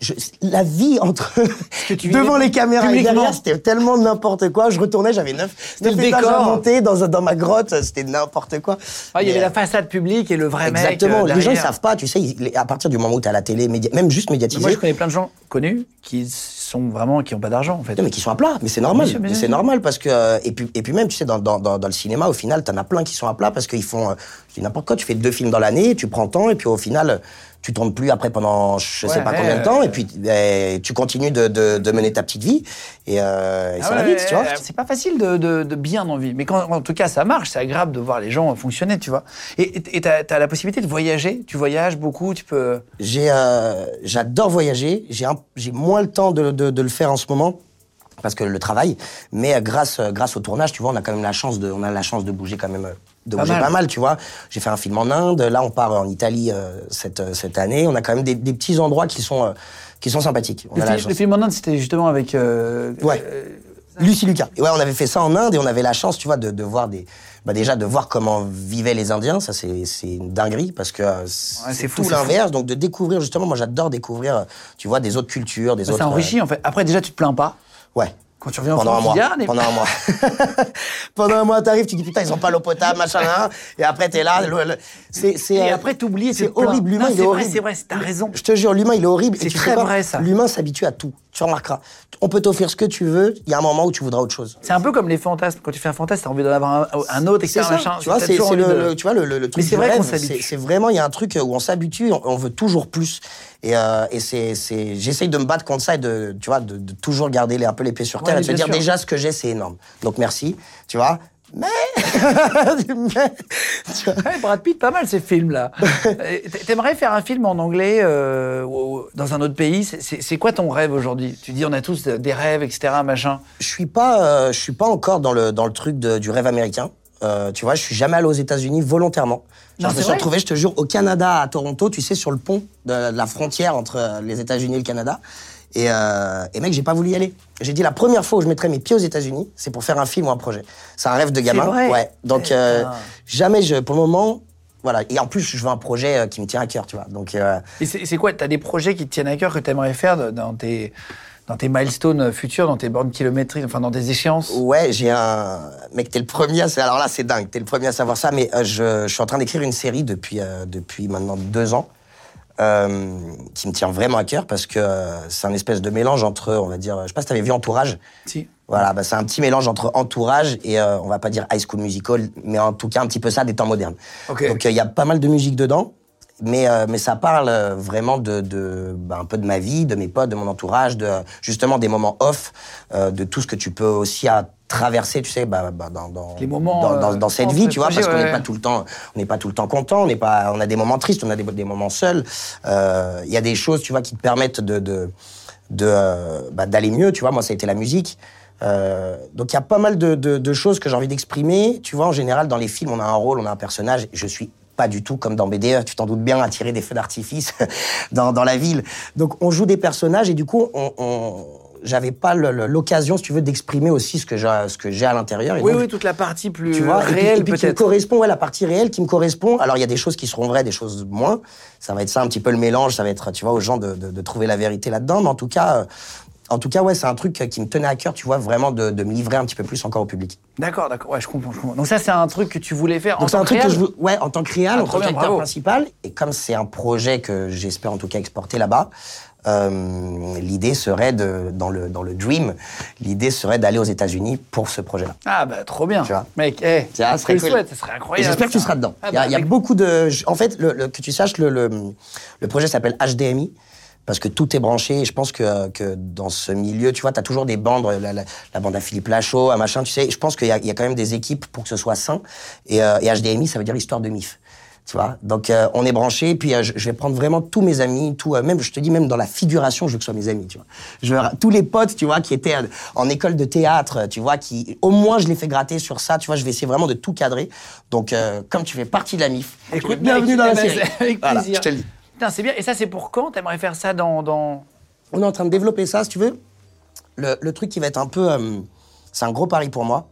je- la vie entre devant les caméras et publiquement. derrière, c'était tellement n'importe quoi. Je retournais, j'avais neuf, neuf étages à décor. monter dans, dans ma grotte, c'était n'importe quoi. Ah, il y avait euh, la façade publique et le vrai mec. Exactement. euh, les gens ils savent pas, tu sais, ils- à partir du moment où tu à la télé, média- même juste médiatisé. Moi, je connais plein de gens connus qui sont vraiment qui ont pas d'argent en fait. Non, mais qui sont à plat, mais c'est normal. C'est normal parce que euh, et puis et puis même tu sais dans dans dans, dans le cinéma au final t'en as plein qui sont à plat parce qu'ils font euh, n'importe quoi tu fais deux films dans l'année tu prends temps et puis au final tu tournes plus après pendant je sais Ouais, pas ouais, combien de euh, temps et puis euh, tu continues de, de, de mener ta petite vie et, euh, et ça Ah va vite tu vois. C'est pas facile de, bien en vivre. Mais quand, en tout cas, ça marche. C'est agréable de voir les gens fonctionner, tu vois. Et t'as as la possibilité de voyager? Tu voyages beaucoup? Tu peux. J'ai, euh, j'adore voyager. J'ai, j'ai moins le temps de, de, le faire en ce moment parce que le travail. Mais euh, grâce, euh, grâce au tournage, tu vois, on a quand même la chance de, on a la chance de bouger quand même, euh, de bouger pas mal, tu vois. J'ai fait un film en Inde. Là, on part en Italie euh, cette euh, cette année. On a quand même des, des petits endroits qui sont euh, qui sont sympathiques. On Le, a la fi- chance. le film en Inde, c'était justement avec. euh, Ouais. euh, Lucie Lucas. Et ouais, on avait fait ça en Inde et on avait la chance, tu vois, de, de voir des, bah déjà de voir comment vivaient les Indiens. Ça, c'est, c'est une dinguerie parce que euh, c'est, fou, tout l'inverse. Donc de découvrir justement, moi j'adore découvrir, tu vois, des autres cultures, des autres. ça enrichit en fait. Après, déjà, tu te plains pas. ouais. Quand tu reviens en Pendant un mois. ah, Pendant un mois. Pendant un mois, t'arrives, tu dis putain, ils ont pas l'eau potable, machin, hein. Et après, t'es là. c'est, c'est, Et euh, après, t'oublies. C'est horrible. L'humain, il est c'est vrai, horrible. C'est vrai, t'as raison. Je te jure, l'humain, il est horrible. C'est très vrai, ça. L'humain s'habitue à tout. Tu remarqueras. On peut t'offrir ce que tu veux. Il y a un moment où tu voudras autre chose. C'est un peu comme les fantasmes. Quand tu fais un fantasme, t'as envie d'en avoir un, un autre, C'est etc. ça, machin. tu vois, c'est le, de- le- tu vois, le, le, le truc Mais c'est vrai qu'on s'habitue. c'est- vraiment, il y a un truc où on s'habitue, on, on veut toujours plus. Et, euh, et c'est, c'est, j'essaye de me battre contre ça et de, tu vois, de, de toujours garder les, un peu les pieds sur terre Ouais, et de se dire sûr. déjà ce que j'ai, c'est énorme. Donc merci, tu vois. Mais, mais- tu vois. Ouais, Brad Pitt, pas mal ces films-là. T'aimerais faire un film en anglais euh, ou- dans un autre pays? C'est- quoi ton rêve aujourd'hui? Tu dis on a tous des rêves, etc. Machin. je suis pas, euh, je suis pas encore dans le dans le truc de- du rêve américain. Euh, tu vois, je suis jamais allé aux États-Unis volontairement. Non, Genre, je me suis vrai retrouvé, je te jure, au Canada, à Toronto, tu sais, sur le pont de, de la frontière entre les États-Unis et le Canada. Et, euh, et mec, j'ai pas voulu y aller. J'ai dit la première fois où je mettrai mes pieds aux États-Unis, c'est pour faire un film ou un projet. C'est un rêve de gamin. vrai Ouais. Donc euh, Putain. jamais, je, pour le moment, voilà. Et en plus, je veux un projet euh, qui me tient à cœur, tu vois. Donc euh, Et c'est quoi T'as des projets qui te tiennent à cœur que t'aimerais faire dans tes dans tes milestones futurs, dans tes bornes kilométriques, enfin dans des échéances? Ouais, j'ai un mec. T'es le premier. À... Alors là, c'est dingue. T'es le premier à savoir ça. Mais euh, je, je suis en train d'écrire une série depuis euh, depuis maintenant deux ans, euh, qui me tient vraiment à cœur parce que euh, c'est un espèce de mélange entre, on va dire, je sais pas si t'avais vu Entourage. Si. Voilà, bah, c'est un petit mélange entre Entourage et euh, on va pas dire High School Musical, mais en tout cas un petit peu ça des temps modernes. Ok. Donc il y a pas mal de musique dedans. Mais, euh, mais ça parle euh, vraiment de, de bah, un peu de ma vie, de mes potes, de mon entourage, de justement des moments off, euh, de tout ce que tu peux aussi à traverser, tu sais, bah, bah, dans, dans, Les moments, dans, dans, euh, dans cette vie, tu vois, parce qu'on n'est ouais. pas tout le temps, on n'est pas tout le temps content, on n'est pas, on a des moments tristes, on a des, des moments seuls. Euh, Il y a des choses, tu vois, qui te permettent de, de, de euh, bah, d'aller mieux, tu vois. Moi, ça a été la musique. Euh, donc il y a pas mal de, de, de choses que j'ai envie d'exprimer. Tu vois, en général, dans les films, on a un rôle, on a un personnage. Je suis pas du tout comme dans BDE, tu t'en doutes bien, à tirer des feux d'artifice dans, dans la ville. Donc on joue des personnages et du coup, on, on- j'avais pas l'occasion, si tu veux, d'exprimer aussi ce que j'ai, ce que j'ai à l'intérieur. Oui, donc, oui, toute la partie plus tu vois, et puis- réelle et puis, qui me correspond, ouais, la partie réelle qui me correspond. Alors il y a des choses qui seront vraies, des choses moins. Ça va être ça un petit peu le mélange. Ça va être, tu vois, aux gens de, de, de trouver la vérité là-dedans. Mais en tout cas, euh, en tout cas, ouais, c'est un truc qui me tenait à cœur, tu vois, vraiment de, de me livrer un petit peu plus encore au public. D'accord, d'accord. Ouais, je comprends, je comprends. Donc ça, c'est un truc que tu voulais faire en Donc c'est tant un truc que réal veux, ouais, en tant que réal, Ah, en tant qu'acteur principal, et comme c'est un projet que j'espère en tout cas exporter là-bas, euh, l'idée serait de, dans le dans le dream, l'idée serait d'aller aux États-Unis pour ce projet-là. Ah bah trop bien. Tu vois. Mec, eh, Ça je te serait cool. souhaite, ça serait incroyable. j'espère que tu ça. seras dedans. Ah il, y a, bah, y a beaucoup de. En fait, le- le- que tu saches, le, le, le projet s'appelle HDMI. Parce que tout est branché et je pense que, que dans ce milieu, tu vois, tu as toujours des bandes, la, la- la bande à Philippe Lachaud, à machin, tu sais. Je pense qu'il y, a- il y a quand même des équipes pour que ce soit sain. Et, euh, et HDMI, ça veut dire histoire de MIF. Tu vois? Donc euh, on est branché, puis euh, je, je vais prendre vraiment tous mes amis, tout, euh, même, je te dis, même dans la figuration, je veux que ce soit mes amis, tu vois. Je veux, tous les potes, tu vois, qui étaient en école de théâtre, tu vois, qui, au moins, je les fais gratter sur ça, tu vois, je vais essayer vraiment de tout cadrer. Donc, comme tu fais partie de la MIF, Écoute, bienvenue dans la série. Avec Voilà, plaisir. je te le dis. Putain, c'est bien. Et ça, c'est pour quand? T'aimerais faire ça dans, dans... On est en train de développer ça, si tu veux. Le, le truc qui va être un peu, c'est un gros pari pour moi.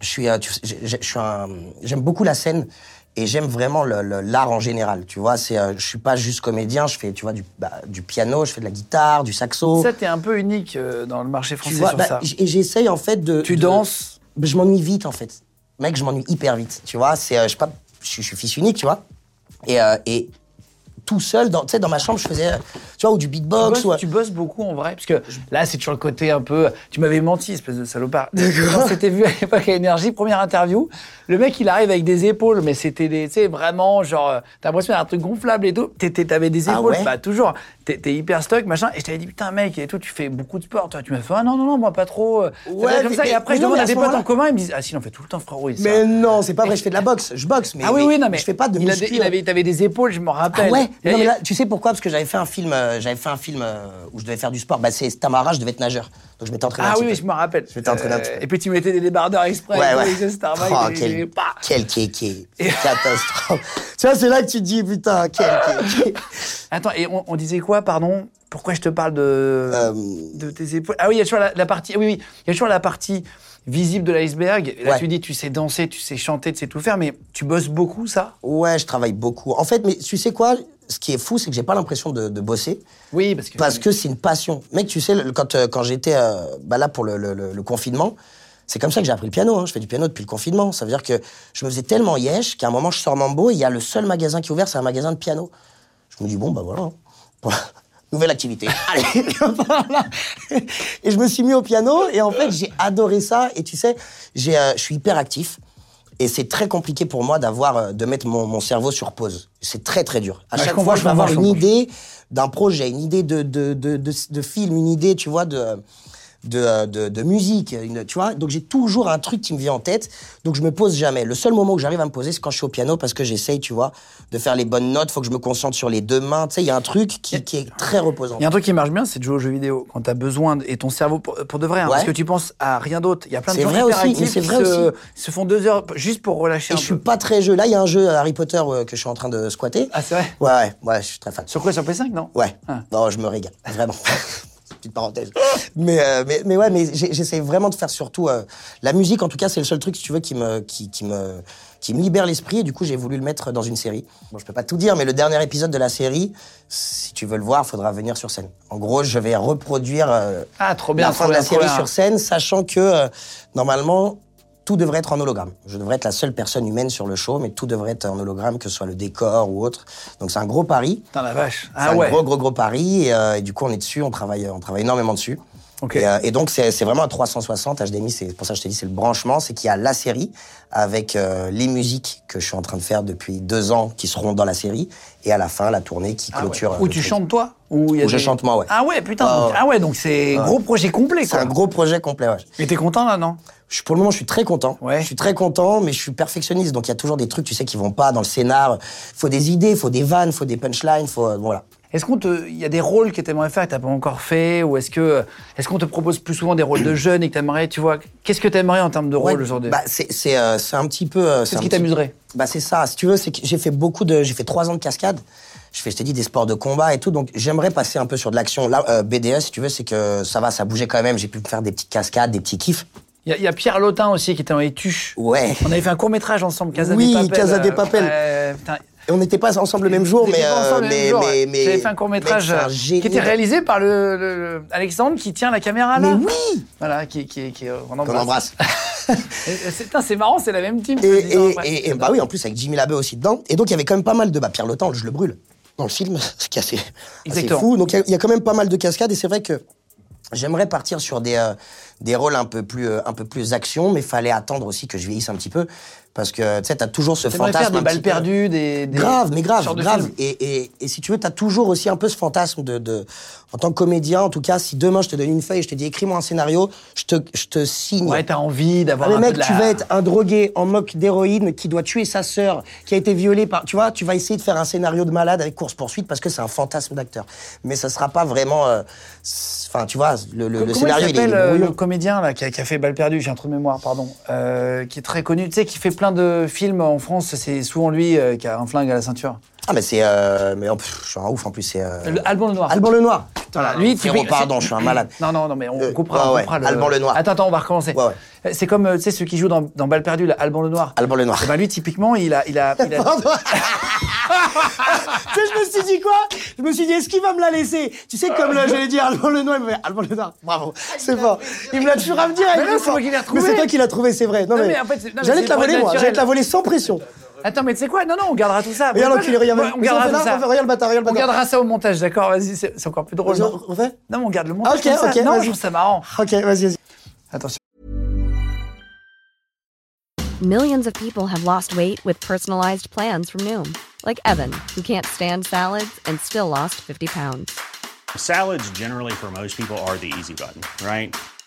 Je suis, tu je suis un, j'aime beaucoup la scène et j'aime vraiment l'art en général. Tu vois, c'est, euh, je suis pas juste comédien, je fais, tu vois, du, bah, du piano, je fais de la guitare, du saxo. Ça, t'es un peu unique euh, dans le marché tu français vois, sur bah, ça. et j'essaye en fait de. Tu de- danses? Bah, Je m'ennuie vite en fait. Mec, je m'ennuie hyper vite. Tu vois, c'est, euh, je sais pas, je suis- je suis fils unique, tu vois. Et, et tout seul, dans, tu sais, dans ma chambre, je faisais, tu vois, ou du tu beatbox. bosses, ou, euh, tu bosses beaucoup en vrai Parce que là, c'est toujours le côté un peu. Tu m'avais menti, espèce de salopard. Quand c'était vu à l'époque à Énergie, première interview, le mec, il arrive avec des épaules, mais c'était des. Tu sais, vraiment, genre. euh, T'as l'impression d'avoir un truc gonflable et tout. T'avais des Ah épaules, ouais bah toujours. T'es hyper stock, machin. Et je t'avais dit, putain, mec, et tout, tu fais beaucoup de sport. Toi, tu m'as fait, ah non, non, non, moi, pas trop. euh, Ouais, comme ça. Et après, je demande à des potes en commun, ils me disent, ah si, on fait tout le temps, frérot. il-. Mais non, c'est pas vrai, je fais de la boxe, je boxe, mais, Ah oui, oui, non, mais. je fais pas de il, il avait, t'avais des épaules, je m'en Ah rappelle. ouais Et- Non mais là, tu sais pourquoi? Parce que j'avais fait un film, euh, j'avais fait un film euh, où je devais faire du sport. Bah c'est Tamara, je devais être nageur, donc je m'étais entraîné. un Ah petit oui, peu. je me rappelle. Je m'étais entraîné un petit Euh, peu. Et puis tu mettais des débardeurs exprès. Ouais, ouais. Starbucks, Oh, et- quel, et- quel kéké. Catastrophe. tu vois, c'est là que tu te dis, putain, quel kéké. Attends, et on, on disait quoi, pardon? Pourquoi je te parle de, Euh, de tes épaules? Ah oui, il y a toujours la, la partie. Oui, oui, il y a toujours la partie visible de l'iceberg. Là, Ouais. tu dis, tu sais danser, tu sais chanter, tu sais tout faire, mais tu bosses beaucoup, ça? Ouais, je travaille beaucoup. En fait, mais tu sais quoi? Ce qui est fou, c'est que j'ai pas l'impression de, de bosser. Oui, parce que. Parce que c'est une passion. Mec, tu sais, quand, euh, quand j'étais euh, bah là pour le, le- le- le confinement, c'est comme ça que j'ai appris le piano. hein. Je fais du piano depuis le confinement. Ça veut dire que je me faisais tellement yesh qu'à un moment, je sors Mambo et il y a le seul magasin qui est ouvert, c'est un magasin de piano. Je me dis, bon, bah voilà. hein. Nouvelle activité. Allez, voilà. Et je me suis mis au piano et en fait, j'ai adoré ça. Et tu sais, euh, je suis hyper actif. Et c'est très compliqué pour moi d'avoir, euh, de mettre mon, mon cerveau sur pause. C'est très très dur. À je chaque fois, je vais avoir une idée d'un projet, une idée de, de, de, de film, une idée, tu vois, de, de, de, de musique, une, tu vois. Donc j'ai toujours un truc qui me vient en tête. Donc je me pose jamais. Le seul moment où j'arrive à me poser, c'est quand je suis au piano parce que j'essaye, tu vois, de faire les bonnes notes. Faut que je me concentre sur les deux mains. Tu sais, il y a un truc qui, qui est très reposant. Il y a un truc qui marche bien, c'est de jouer aux jeux vidéo. Quand tu as besoin, de- et ton cerveau, pour, pour de vrai, hein, Ouais. parce que tu penses à rien d'autre. Il y a plein de gens vrai aussi, mais qui vrai se, aussi. se font deux heures juste pour relâcher Et un je suis peu. pas très jeu. Là, il y a un jeu Harry Potter euh, que je suis en train de squatter. Ah, c'est vrai? Ouais, ouais, ouais, je suis très fan. Sur quoi? Sur P5, non? Ouais. Ah. Non, je me régale, vraiment. Petite parenthèse. Mais, euh, mais, mais ouais, mais j'essaie vraiment de faire surtout euh, la musique. En tout cas, c'est le seul truc, si tu veux, qui me, qui, qui me, qui me libère l'esprit. Et du coup, j'ai voulu le mettre dans une série. Bon, je peux pas tout dire, mais le dernier épisode de la série, si tu veux le voir, faudra venir sur scène. En gros, je vais reproduire euh, Ah, trop bien, la trop fin de la bien, série sur scène, sachant que normalement. Tout devrait être en hologramme. Je devrais être la seule personne humaine sur le show, mais tout devrait être en hologramme, que ce soit le décor ou autre. Donc c'est un gros pari. Putain, la vache. C'est Ah un gros, gros, gros pari. Et, euh, et du coup, on est dessus, on travaille, on travaille énormément dessus. Ok. Et, euh, et donc, c'est c'est vraiment un 360 HDMI. C'est pour ça que je t'ai dit, c'est le branchement. C'est qu'il y a la série avec euh, les musiques que je suis en train de faire depuis deux ans qui seront dans la série. Et à la fin, la tournée qui Ah clôture. euh, Où tu truc. chantes toi? Y a Où je chante moi, ouais. Ah ouais, putain. Ah donc- ouais. Ah ouais, donc c'est gros projet complet, C'est un gros projet complet, ouais. Et t'es content là, non? Je pour le moment, je suis très content. Ouais. Je suis très content, mais je suis perfectionniste. Donc, il y a toujours des trucs, tu sais, qui vont pas dans le scénar. faut des idées, faut des vannes, faut des punchlines, faut, euh, voilà. Est-ce qu'on te, il y a des rôles que t'aimerais faire et que t'as pas encore fait, ou est-ce que, est-ce qu'on te propose plus souvent des rôles de jeunes et que t'aimerais, tu vois, qu'est-ce que t'aimerais en termes de rôle Ouais, aujourd'hui? bah, c'est, c'est, euh, c'est un petit peu. euh, c'est un qui petit- t'amuserait? Bah c'est ça. Si tu veux, c'est que j'ai fait beaucoup de, j'ai fait trois ans de cascade. Je fais, je t'ai dit, des sports de combat et tout. Donc j'aimerais passer un peu sur de l'action. Là, euh, BDS, si tu veux, c'est que ça va, ça bougeait quand même. J'ai pu me faire des petites cascades, des petits kiffs. Il y, a- il y a Pierre Lotin aussi qui était les Tuches. Ouais. On avait fait un court métrage ensemble, Casa Oui, des Papel. Casa des euh, Papel. euh, on n'était pas ensemble le même jour, Vous mais, euh, mais, jour, mais, mais- J'avais fait un court métrage un qui était réalisé par le, le- le- Alexandre qui tient la caméra là. Mais oui Voilà, qui, qui, qui, euh, on embrasse. c'est marrant, c'est la même team. Et, disant, et bah oui, en plus avec Jimmy Labeu aussi dedans. Et donc il y avait quand même pas mal de bah Pierre Le Temps, je le brûle dans le film, ce qui est assez, assez Exactement. fou. Donc il y a- il y, a quand même pas mal de cascades et c'est vrai que j'aimerais partir sur des euh, des rôles un peu plus euh, un peu plus action, mais fallait attendre aussi que je vieillisse un petit peu parce que tu sais t'as toujours ce fantasme faire des balles perdues, des, des- Grave, mais grave, genre de grave. film. Et, et, et si tu veux, t'as toujours aussi un peu ce fantasme de, de, en tant que comédien, en tout cas, si demain je te donne une feuille et je te dis écris-moi un scénario, je te, je te signe. Ouais, t'as envie Ah, d'avoir mais un mec, peu de la... tu vas être un drogué en moque d'héroïne qui doit tuer sa sœur, qui a été violée par. Tu vois, tu vas essayer de faire un scénario de malade avec course-poursuite parce que c'est un fantasme d'acteur. Mais ça sera pas vraiment. euh, Enfin, tu vois, le, le- scénario, il il est, euh, le comédien là, qui, a, qui a fait Balle perdue, j'ai un trou de mémoire, pardon, euh, qui est très connu, tu sais, qui fait plein de films en France, c'est souvent lui euh, qui a un flingue à la ceinture. Ah, mais c'est. euh, mais oh, pff, je suis un ouf en plus, c'est. euh, Le Alban le Noir. Alban le Noir. Putain, Voilà, lui, frérot, typique- pardon, c'est- je suis un malade. Non, non, non, mais on Euh, coupera, ouais, on ouais, coupera le... Alban le Noir. Attends, attends, on va recommencer. Ouais, ouais. Euh, C'est comme, euh, tu sais, ceux qui jouent dans, dans Balle perdue, là, Alban le Noir. Alban le Noir. Eh ben, lui, typiquement, il a... Il a, il a... Pardon. tu sais, je me suis dit quoi? Je me suis dit, est-ce qu'il va me la laisser? Tu sais, comme là, j'allais dire Alban le Noir, il me fait Alban le Noir. Bravo, c'est fort. Il me l'a toujours à me dire. Mais non, c'est moi qui l'ai retrouvé. Mais c'est toi qui l'as trouvé, c'est vrai. Non, Non, mais, mais en fait, c'est- non, mais j'allais c'est te la voler, moi. J'allais te la voler sans pression. Attends, mais tu sais quoi? Non, non, on gardera tout ça. Regarde l'enculé, regarde. On gardera tout on fait ça. Regarde le bâtard, regarde le On bâtard. gardera ça au montage, d'accord Vas-y, c'est c'est encore plus drôle. On refait Non, mais on garde le montage. Ok, comme ça. ok, Non, vas-y. je trouve ça marrant. Ok, vas-y, vas-y. Attention. Millions of people have lost weight with personalized plans from Noom, like Evan, who can't stand salads and still lost 50 pounds. Salads, generally, for most people, are the easy button, right?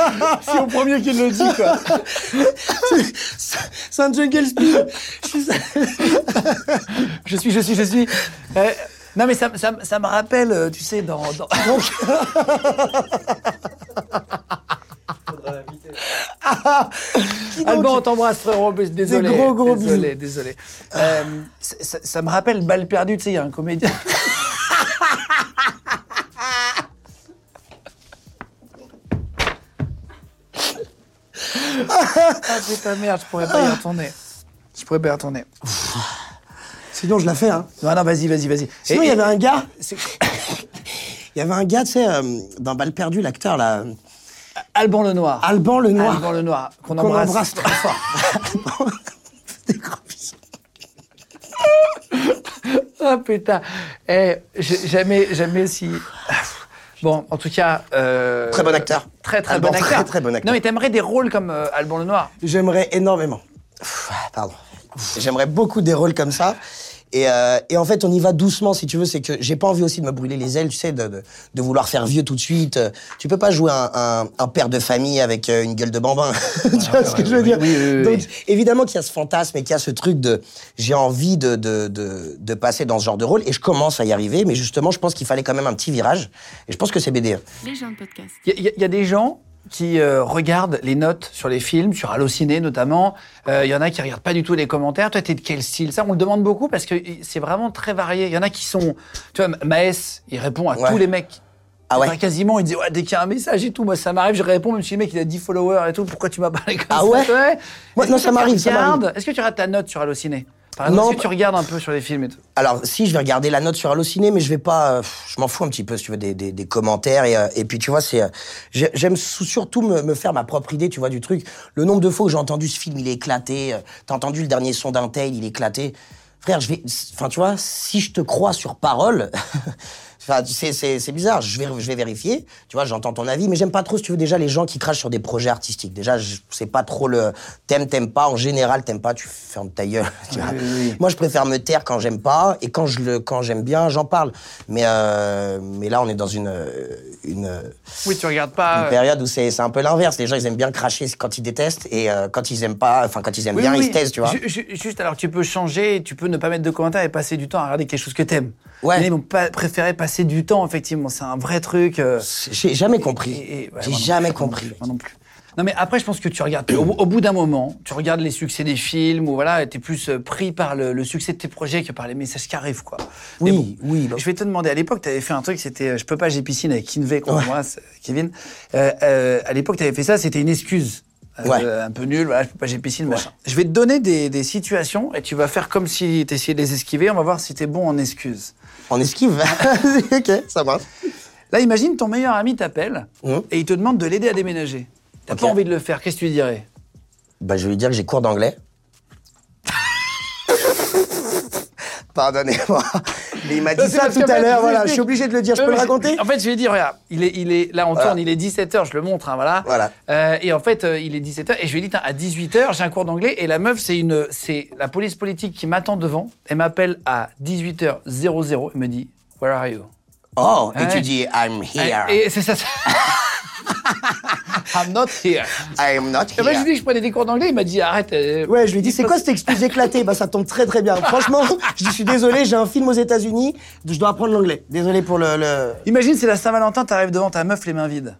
C'est au premier qui le dit, quoi. C'est un jungle speed. Je suis- Je suis, je suis, je suis. Euh, non, mais ça, ça, ça me rappelle, euh, tu sais, dans. dans... Alban, on t'embrasse, frérot. mais Désolé. Des gros, gros désolé, désolé. Euh, ça, ça- ça me rappelle Balle perdue, tu sais, il y a un comédien. Ah putain, merde, je pourrais pas y retourner. Je pourrais pas y retourner. Sinon, je la fais, hein. Non, non, vas-y, vas-y, vas-y. Sinon, Et- il y avait un gars. c'est- Il y avait un gars, tu sais, euh, dans Balle perdue, l'acteur, là. Alban le Noir. Alban le Noir. Alban le Noir, qu'on Qu'on embrasse. embrasse très fort. Des gros bisous. Ah putain. Eh, j'ai jamais, jamais si. Bon, en tout cas. euh, Très bon acteur. Très, très Alban, bon acteur. très, très bon acteur. Non, mais t'aimerais des rôles comme euh, Alban le Noir. J'aimerais énormément. Pff, Pardon. J'aimerais beaucoup des rôles comme ça. Et, euh, et en fait, on y va doucement, si tu veux. C'est que j'ai pas envie aussi de me brûler les ailes, tu sais, de, de, de vouloir faire vieux tout de suite. Tu peux pas jouer un, un, un père de famille avec euh, une gueule de bambin. tu vois ce que je veux oui, dire oui, oui, oui, Donc, évidemment qu'il y a ce fantasme et qu'il y a ce truc de j'ai envie de, de, de, de passer dans ce genre de rôle. Et je commence à y arriver. Mais justement, je pense qu'il fallait quand même un petit virage. Et je pense que c'est BD. Les gens de podcast. Il y, a- il y a des gens qui euh, regardent les notes sur les films, sur Allociné notamment. Euh, Il y en a qui regardent pas du tout les commentaires. Toi, t'es de quel style? Ça, on le demande beaucoup parce que c'est vraiment très varié. Il y en a qui sont... Tu vois, Maes, il répond à Ouais. tous les mecs. Ah ouais Quasiment, il dit, ouais, dès qu'il y a un message et tout, moi, ça m'arrive, je réponds, même si le mec, il a 10 followers et tout, pourquoi tu m'as parlé comme Ah ça ouais Ouais. Moi, non, ça m'arrive, Est-ce que tu regardes ta note sur Allociné? Par exemple, Non, tu regardes un peu sur les films et tout Alors, si, je vais regarder la note sur Allociné, mais je vais pas. euh, je m'en fous un petit peu, si tu veux, des, des, des commentaires. Et, euh, et puis, tu vois, c'est. euh, j'ai- J'aime surtout me, me faire ma propre idée, tu vois, du truc. Le nombre de fois où j'ai entendu ce film, il est éclaté. T'as entendu le dernier son d'un tel, il est éclaté. Frère, je vais. Enfin, tu vois, si je te crois sur parole. Enfin, c'est bizarre. Je vais, je vais vérifier. Tu vois, j'entends ton avis, mais j'aime pas trop, si tu veux, déjà les gens qui crachent sur des projets artistiques. Déjà, c'est pas trop le. T'aimes, t'aimes pas. En général, t'aimes pas, tu fermes ta gueule. tu vois. Moi, je préfère me taire quand j'aime pas, et quand je le, quand j'aime bien, j'en parle. Mais, euh, mais là, on est dans une, euh, une, Oui, tu regardes pas. une période où c'est un peu l'inverse. Les gens, ils aiment bien cracher quand ils détestent, et euh, quand ils aiment pas, enfin, quand ils aiment bien, ils se taisent, tu vois. Ju- ju- Juste, alors tu peux changer, tu peux ne pas mettre de commentaires et passer du temps à regarder quelque chose que t'aimes. Ouais. A, Ils vont pas préférer passer passer du temps, effectivement. C'est un vrai truc. euh, J'ai jamais compris. et- ouais, J'ai moi jamais moi compris. Moi non plus. Non, mais après, je pense que tu regardes, au, au bout d'un moment, tu regardes les succès des films, ou voilà, t'es plus euh, pris par le, le succès de tes projets que par les messages qui arrivent, quoi. Oui, oui, bah- Je vais te demander, à l'époque, t'avais fait un truc, c'était euh, Je peux pas, j'ai piscine avec Kinvey, embrasse, euh, Kevin. Euh, euh, à l'époque, t'avais fait ça, c'était une excuse. Euh, Ouais. un peu nul, voilà, je peux pas, j'ai piscine, machin. Je vais te donner des, des situations et tu vas faire comme si t'essayais de les esquiver. On va voir si t'es bon en excuses. On esquive. ok, ça marche. Là, imagine ton meilleur ami t'appelle Mhm. et il te demande de l'aider à déménager. T'as pas envie de le faire, qu'est-ce que tu lui dirais? Bah, je vais lui dire que j'ai cours d'anglais. Pardonnez-moi. Mais il m'a dit ça tout à l'heure, je voilà. Je suis obligé de le dire. Je peux le raconter? En fait, je vais dire, regarde, il est, il est, là, on tourne, il est 17h, je le montre, hein, voilà. Voilà. Euh, et en fait, euh, il est 17h, et je lui ai dit, à 18h, j'ai un cours d'anglais, et la meuf, c'est une, c'est la police politique qui m'attend devant. Elle m'appelle à 18h00, elle me dit, Where are you? Oh, et tu dis I'm here. Et c'est ça. I'm not here. I'm not Et moi, je lui ai here. dit que je prenais des cours d'anglais, il m'a dit, arrête. euh, Ouais, je lui ai dit, c'est quoi cette excuse éclatée Bah, ça tombe très très bien. Franchement, je dis, je suis désolé, j'ai un film aux États-Unis, je dois apprendre l'anglais. Désolé pour le. le... Imagine, c'est la Saint-Valentin, t'arrives devant ta meuf les mains vides.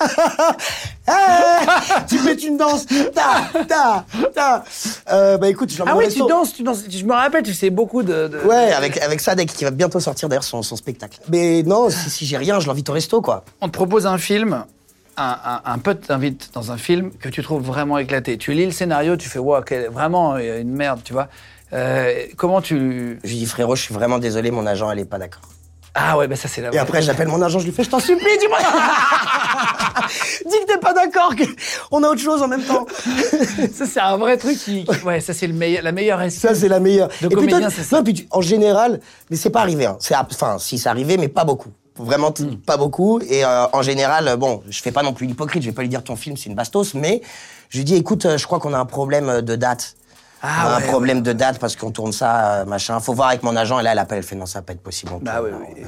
tu fais une danse Ta, ta, ta. Euh, bah écoute, je Ah oui, tu danses, tu danses. Je me rappelle, tu sais beaucoup de. de- Ouais, avec, avec Sadek qui va bientôt sortir d'ailleurs son, son spectacle. Mais non, si, si j'ai rien, je l'invite au resto, quoi. On te propose un film, un, un, un pote t'invite dans un film que tu trouves vraiment éclaté. Tu lis le scénario, tu fais, wow, quel- vraiment il y a une merde, tu vois. Euh, comment tu. Je lui dis, frérot, je suis vraiment désolé, mon agent, elle est pas d'accord. Ah ouais, bah ça c'est la Et après, j'appelle mon agent, je lui fais, je t'en supplie, dis-moi Dis que t'es pas d'accord, que on a autre chose en même temps. Ça c'est un vrai truc qui. qui- Ouais, ça c'est le meilleur, la meilleure. Ça, c'est la meilleure. Le Et puis toi, c'est ça. Non, puis tu- en général, mais c'est pas arrivé. Hein. C'est, enfin, si c'est arrivé, mais pas beaucoup. Vraiment t- Hmm. pas beaucoup. Et euh, en général, euh, bon, je fais pas non plus l'hypocrite. Je vais pas lui dire ton film c'est une bastos, mais je lui dis écoute, euh, je crois qu'on a un problème de date. Ah on a ouais, un problème de date parce qu'on tourne ça, euh, machin. Faut voir avec mon agent. Et là, elle appelle, elle fait non, ça va pas être possible. Bah oui, oui.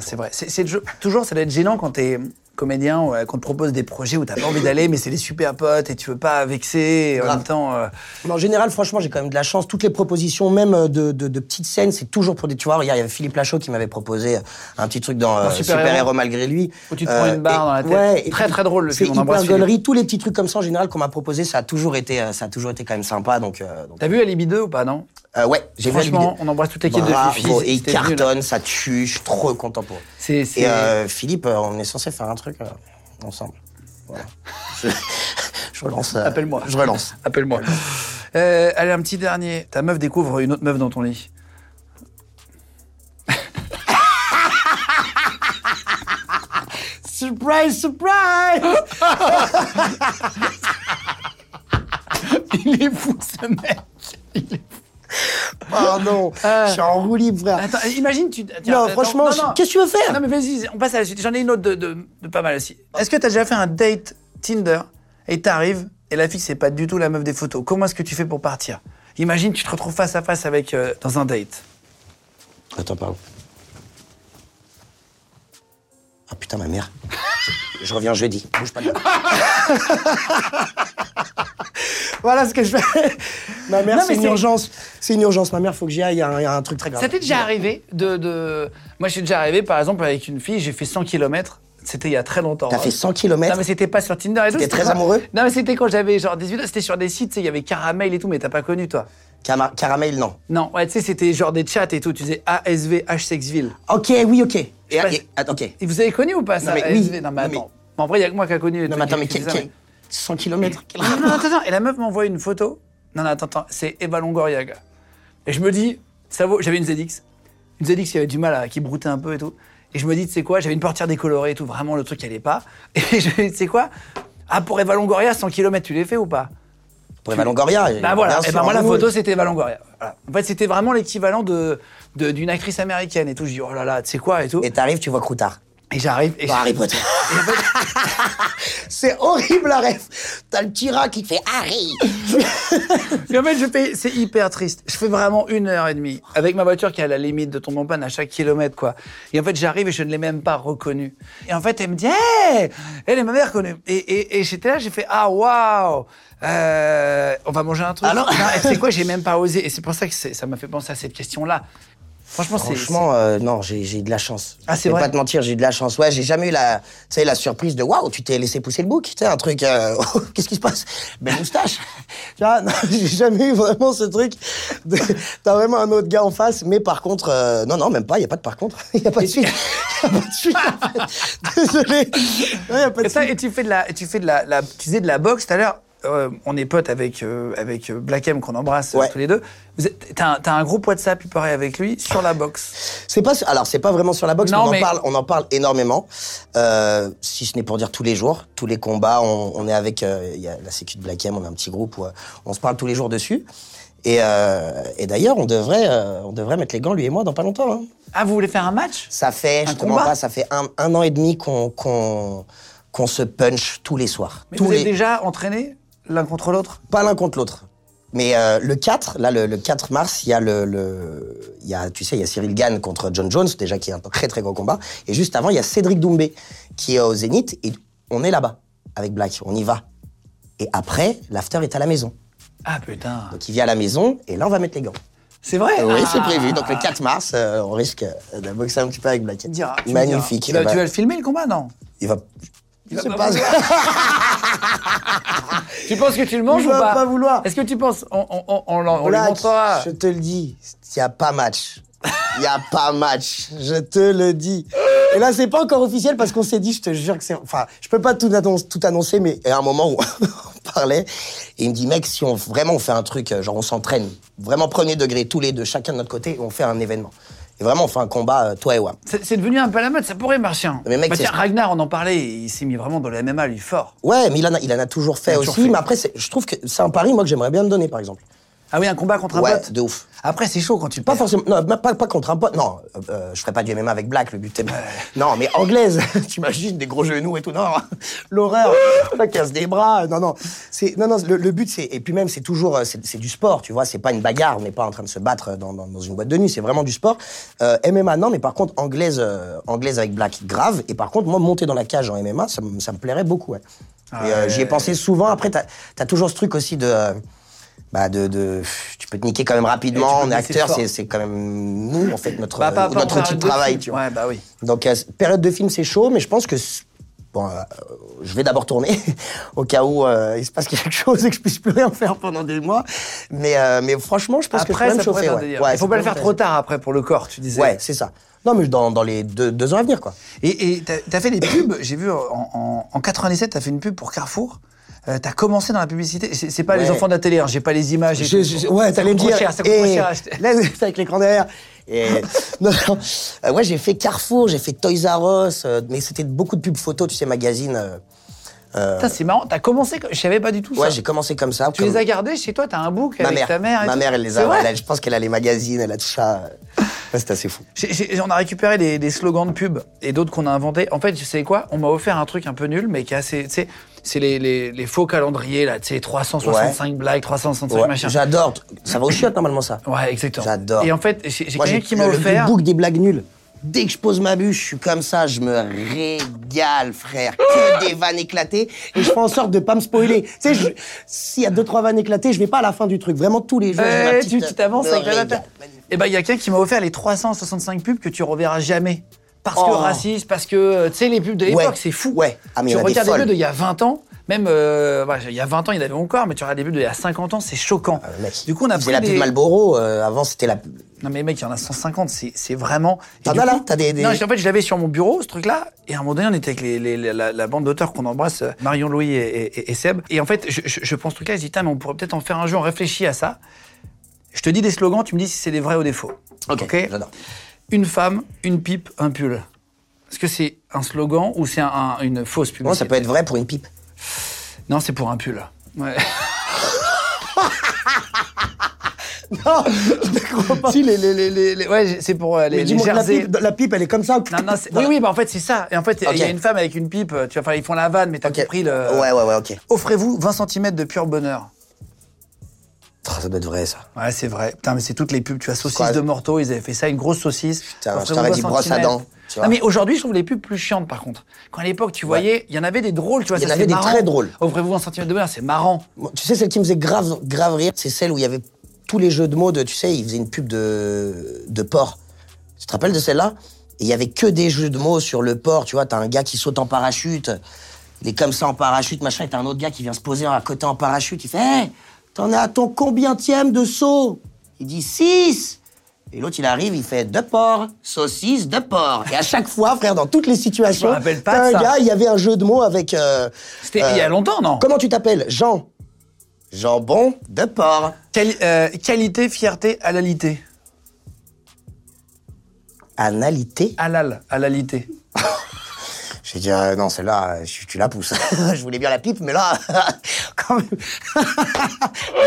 C'est vrai. C'est, c'est toujours, ça doit être gênant quand t'es comédien, ou, euh, qu'on te propose des projets où t'as pas envie d'aller, mais c'est des super potes et tu veux pas vexer. Et en même temps. euh, Mais en général, franchement, j'ai quand même de la chance. Toutes les propositions, même euh, de, de, de petites scènes, c'est toujours pour des. Tu vois, il y avait Philippe Lachaud qui m'avait proposé euh, un petit truc dans euh, Super Super, Héros. Héros malgré lui. Où tu te prends une barre et- dans la tête. Ouais, et Très, très drôle, le C'est film, gaulerie. Tous les petits trucs comme ça en général qu'on m'a proposé, ça a toujours été, ça a toujours été quand même sympa. Donc, euh, donc, T'as vu Alibi 2 ou pas, non? Euh, ouais, j'ai Franchement, on embrasse toute l'équipe de Fifi. Et il hein. cartonne, ça tue. Je suis trop content pour eux. Et euh, Philippe, euh, on est censé faire un truc euh, ensemble. Voilà. je, je relance. Appelle-moi. Je relance. Appelle-moi. Allez, un petit dernier. Ta meuf découvre une autre meuf dans ton lit. Surprise, surprise Il est fou, ce mec. Il est fou. Pardon, Euh. je suis en roue libre, frère. Attends, imagine, tu. tiens, non, attends, franchement, qu'est-ce que tu veux faire Non, mais vas-y, on passe à la suite. J'en ai une autre de, de- de pas mal aussi. Est-ce que t'as déjà fait un date Tinder et t'arrives et la fille, c'est pas du tout la meuf des photos? Comment est-ce que tu fais pour partir? Imagine, tu te retrouves face à face avec. euh, dans un date. Attends, pardon. Ah putain, ma mère. Je, reviens jeudi. Bouge pas de là. voilà ce que je fais. Ma mère, Non, c'est mais une c'est- urgence. C'est une urgence. Ma mère, faut que j'y aille. Il y, a un- il y a un truc très grave. Ça t'est déjà arrivé de, de... Moi, je suis déjà arrivé, par exemple, avec une fille, j'ai fait 100 km. C'était il y a très longtemps. T'as hein. fait 100 km Non, mais c'était pas sur Tinder et tout. T'étais très amoureux Non, mais c'était quand j'avais genre 18 ans. C'était sur des sites, tu sais, il y avait Caramel et tout, mais t'as pas connu, toi. Cama- Caramel, non. Non, ouais, tu sais, c'était genre des chats et tout. Tu disais ASV, H-Sexville. Ok, oui, ok. Et, attends, ok. Et vous avez connu ou pas ça mais ASV oui. Non, mais Non, mais- attends. En vrai, il y a que moi qui a connu. Non, mais attends, mais qui- qui quel- faisait ça, quel- 100 km Non, non, non, attends, attends. Et la meuf m'envoie une photo. Non, non, attends, attends. C'est Eva Longoria, gars. Et je me dis, ça vaut. J'avais une ZX. Une ZX qui avait du mal à. qui broutait un peu et tout. Et je me dis, tu sais quoi, j'avais une portière décolorée et tout. Vraiment, le truc, qui allait pas. Et je me dis, tu sais quoi Ah, pour Eva Longoria, 100 km, tu les fais ou pas? Pour Eva Longoria. Bah voilà. Et sûr, ben moi, la oui. photo, c'était Eva Longoria. Voilà. En fait, c'était vraiment l'équivalent de de- d'une actrice américaine et tout. Je dis, oh là là, tu sais quoi et tout. Et t'arrives, tu vois Croutard. Et j'arrive. Et Dans Harry Potter. c'est horrible la ref. T'as le tyran qui fait Harry. Et en fait, je fais, c'est hyper triste. Je fais vraiment une heure et demie avec ma voiture qui est à la limite de tomber en panne à chaque kilomètre, quoi. Et en fait, j'arrive et je ne l'ai même pas reconnue. Et en fait, elle me dit, hey elle m'avait reconnue. Et, et, et j'étais là, j'ai fait, ah waouh, euh, on va manger un truc. Alors et c'est quoi, j'ai même pas osé. Et c'est pour ça que ça m'a fait penser à cette question-là. Franchement, c'est. Franchement, euh, non, j'ai eu de la chance. Ah, c'est Je vais vrai pas te mentir, j'ai eu de la chance. Ouais, j'ai jamais eu la, tu sais, la surprise de waouh, tu t'es laissé pousser le bouc, tu sais, un truc. euh, Qu'est-ce qui se passe? Belle moustache. tu vois, non, j'ai jamais eu vraiment ce truc. de- T'as vraiment un autre gars en face, mais par contre, euh, non, non, même pas. Il y a pas de par contre. Il y a pas de suite. Y a pas de suite. en fait. Désolé. Il y a pas de Et, ça, suite. et tu fais de la, tu fais de la, la- tu disais de la boxe tout à l'heure. Euh, on est potes avec euh, avec euh, Black M qu'on embrasse Ouais. tous les deux. Vous êtes- T'as un, groupe WhatsApp, il paraît, avec lui sur la boxe. C'est pas, alors c'est pas vraiment sur la boxe, Non, mais on mais- en parle, on en parle énormément. Euh, si ce n'est pour dire tous les jours, tous les combats, on, on est avec, il y a la Sécu de Black M, on a un petit groupe où on se parle tous les jours dessus. Et, et d'ailleurs, on devrait, on devrait mettre les gants lui et moi dans pas longtemps. hein. Ah, vous voulez faire un match? Ça fait, Un combat? pas, ça fait un, un an et demi qu'on qu'on qu'on se punch tous les soirs. Mais tous vous les, êtes déjà entraînés? L'un contre l'autre pas l'un contre l'autre. Mais euh, le 4, là, le, le 4 mars, il y a le, le, il y a, tu sais, il y a Cyril Gann contre John Jones, déjà qui est un très très gros combat. Et juste avant, il y a Cédric Doumbé qui est au Zénith et on est là-bas avec Black, on y va. Et après, l'after est à la maison. Ah putain. Donc il vient à la maison et là, on va mettre les gants. C'est vrai? Oui, c'est Ah. prévu. Donc le 4 mars, euh, on risque de boxer un petit peu avec Black. Magnifique. Tu vas, Bah, tu vas le filmer le combat, non? Il va. Je sais pas. Tu penses que tu le manges Il ou va pas pas vouloir. Est-ce que tu penses On, on, lui je te le dis, il n'y a pas match. Il n'y a pas match, je te le dis. Et là, c'est pas encore officiel parce qu'on s'est dit, je te jure que c'est... Enfin, je peux pas tout, annoncer, tout annoncer, mais y a un moment où on parlait, et il me dit, mec, si on vraiment on fait un truc, euh, genre on s'entraîne, vraiment premier degré, tous les deux, chacun de notre côté, on fait un événement. Et vraiment, on fait un combat, euh, toi et moi. C'est devenu un peu la mode, ça pourrait marcher. hein. Mais mec, Bah tiens, Ragnar, on en parlait, il s'est mis vraiment dans le MMA, lui, fort. Ouais, mais il en a, il en a toujours fait a aussi, toujours fait. mais après, je trouve que c'est un pari, moi, que j'aimerais bien me donner, par exemple. Ah oui, un combat contre un Ouais, pote de ouf. Après, c'est chaud quand tu Pas perds. forcément, non, pas, pas contre un pote. Non, euh, euh, je ferais pas du MMA avec Black, le but est. Non, mais anglaise. T'imagines des gros genoux et tout. Non, l'horreur. Ça casse des bras. Non, non. C'est, non, non. Le, le but, c'est et puis même, c'est toujours, euh, c'est, du sport. Tu vois, c'est pas une bagarre. On n'est pas en train de se battre dans, dans, dans une boîte de nuit. C'est vraiment du sport. Euh, MMA, non, mais par contre, anglaise, euh, anglaise avec Black, grave. Et par contre, moi, monter dans la cage en MMA, ça, me- ça me plairait beaucoup. Ouais. euh, j'y ai pensé souvent. Après, t'as, t'as toujours ce truc aussi de. Bah de, de, tu peux te niquer quand même rapidement. On est acteur, c'est, c'est quand même nous, en fait, notre, Bah, pas- pas notre outil de travail, film. tu vois. Ouais, bah oui. Donc, euh, période de film, c'est chaud, mais je pense que, bon, euh, je vais d'abord tourner, au cas où euh, il se passe quelque chose et que je puisse plus rien faire pendant des mois. Mais, euh, mais franchement, je pense que je Après, peux pourrait chauffer. Ouais. Il faut pas le faire me trop tard après pour le corps, tu disais. Ouais, c'est ça. Non, mais dans, dans les deux, deux ans à venir, quoi. Et et t'as as fait des pubs, j'ai vu en, en, en 97, t'as fait une pub pour Carrefour. Euh, t'as commencé dans la publicité. C'est pas les enfants de la télé, hein, j'ai pas les images. et Je- tout. je- ouais, Ça t'allais me dire. cher, ça coûte eh, cher à acheter. laisse avec l'écran derrière. Et, non, non. Euh, ouais, j'ai fait Carrefour, j'ai fait Toys R Us, euh, mais c'était beaucoup de pubs photos, tu sais, magazines. euh, Putain, c'est marrant. T'as commencé, je savais pas du tout ça. ouais, j'ai commencé comme ça. Tu comme- les as gardés chez toi, t'as un book Ma avec mère, ta mère. et ma tout mère, elle les a. vrai elle a- je pense qu'elle a les magazines, elle a tout ça. Ouais, c'est assez fou. J'ai- j'ai- on a récupéré des, des slogans de pub et d'autres qu'on a inventés. En fait, tu sais quoi? On m'a offert un truc un peu nul, mais qui est assez. Tu sais, c'est les, les, les faux calendriers, là. Tu sais, 365 blagues, 365 Ouais, machin. J'adore. Ça va au chiottes normalement ça. Ouais, exactement. J'adore. Et en fait, j'ai quelqu'un qui m'a le- le offert. book des blagues nulles. Dès que je pose ma bûche, je suis comme ça, je me régale, frère. Que des vannes éclatées. Et je fais en sorte de pas me spoiler. Tu sais, je- s'il y a deux, trois vannes éclatées, je vais pas à la fin du truc. Vraiment, tous les jours, Ouais, petite- tu t'avances me avec la. Et ben, il y a quelqu'un qui m'a offert les 365 pubs que tu reverras jamais. Parce que Oh. raciste, parce que, euh, tu sais, les pubs de l'époque, Ouais. c'est fou. Ouais. Ah, mais tu des regardes les folles. pubs d'il y a 20 ans, même, euh, il y a 20 ans, il y en avait encore, mais tu regardes les pubs d'il y a 50 ans, c'est choquant. Ah, mec, du coup, on a pris la des... pub Malboro. euh, avant, c'était la. Non mais mec, il y en a 150, c'est c'est vraiment... T'en as là T'as des- des- Non, en fait, je l'avais sur mon bureau, ce truc-là, et à un moment donné, on était avec les, les- la, la bande d'auteurs qu'on embrasse, euh, Marion, Louis et, et- et Seb. Et en fait, je, je, je pense ce truc-là, je dis, mais on pourrait peut-être en faire un jeu, on réfléchit à ça. Je te dis des slogans, tu me dis si c'est des vrais ou des faux. Ok, j'adore. Une femme, une pipe, un pull. Est-ce que c'est un slogan ou c'est un- un- une fausse publicité Bon, ça peut être vrai pour une pipe. Non, c'est pour un pull. Ouais. Non, je ne crois pas. Si, les, les, les, ouais, c'est pour euh, les, Mais que la pipe, la pipe, elle est comme ça. Non, non, c'est- oui, oui, bah en fait, c'est ça. Et en fait, il y a une femme avec une pipe, tu vois, enfin, ils font la vanne, mais t'as compris le. Ouais, ouais, ouais, ok. Offrez-vous 20 cm de pur bonheur. Oh, ça doit être vrai, ça. Ouais, c'est vrai. Putain, mais c'est toutes les pubs. Tu vois, saucisse Quoi de Morteau, ils avaient fait ça, une grosse saucisse. Putain, je t'aurais 20 dit brosse à dents. Non, mais aujourd'hui, je trouve les pubs plus chiantes, par contre. Quand à l'époque, tu voyais, il y en avait des drôles, tu vois. Il y en ça, avait des marrant. très drôles. Offrez-vous 20 cm de bonheur, c'est marrant. Bon, tu sais, celle qui me faisait grave, grave rire, c'est celle où il y avait tous les jeux de mots de, tu sais, ils faisaient une pub de, de porc. Tu te rappelles de celle-là? Et il y avait que des jeux de mots sur le porc, tu vois, t'as un gars qui saute en parachute, il est comme ça en parachute, machin, et t'as un autre gars qui vient se poser à côté en parachute, il fait t'en es à ton combientième de saut? Il dit 6 Et l'autre, il arrive, il fait deux porcs, saucisse, deux porcs. Et à chaque fois, frère, dans toutes les situations, Je me pas un ça. gars, il y avait un jeu de mots avec... euh, C'était euh, il y a longtemps, non? Comment tu t'appelles? Jean. Jambon de porc. Euh, Qualité, fierté, halalité. Analité. Halal, halalité. J'ai dit, euh, non, celle-là, tu, la pousses. je voulais bien la pipe, mais là, quand même.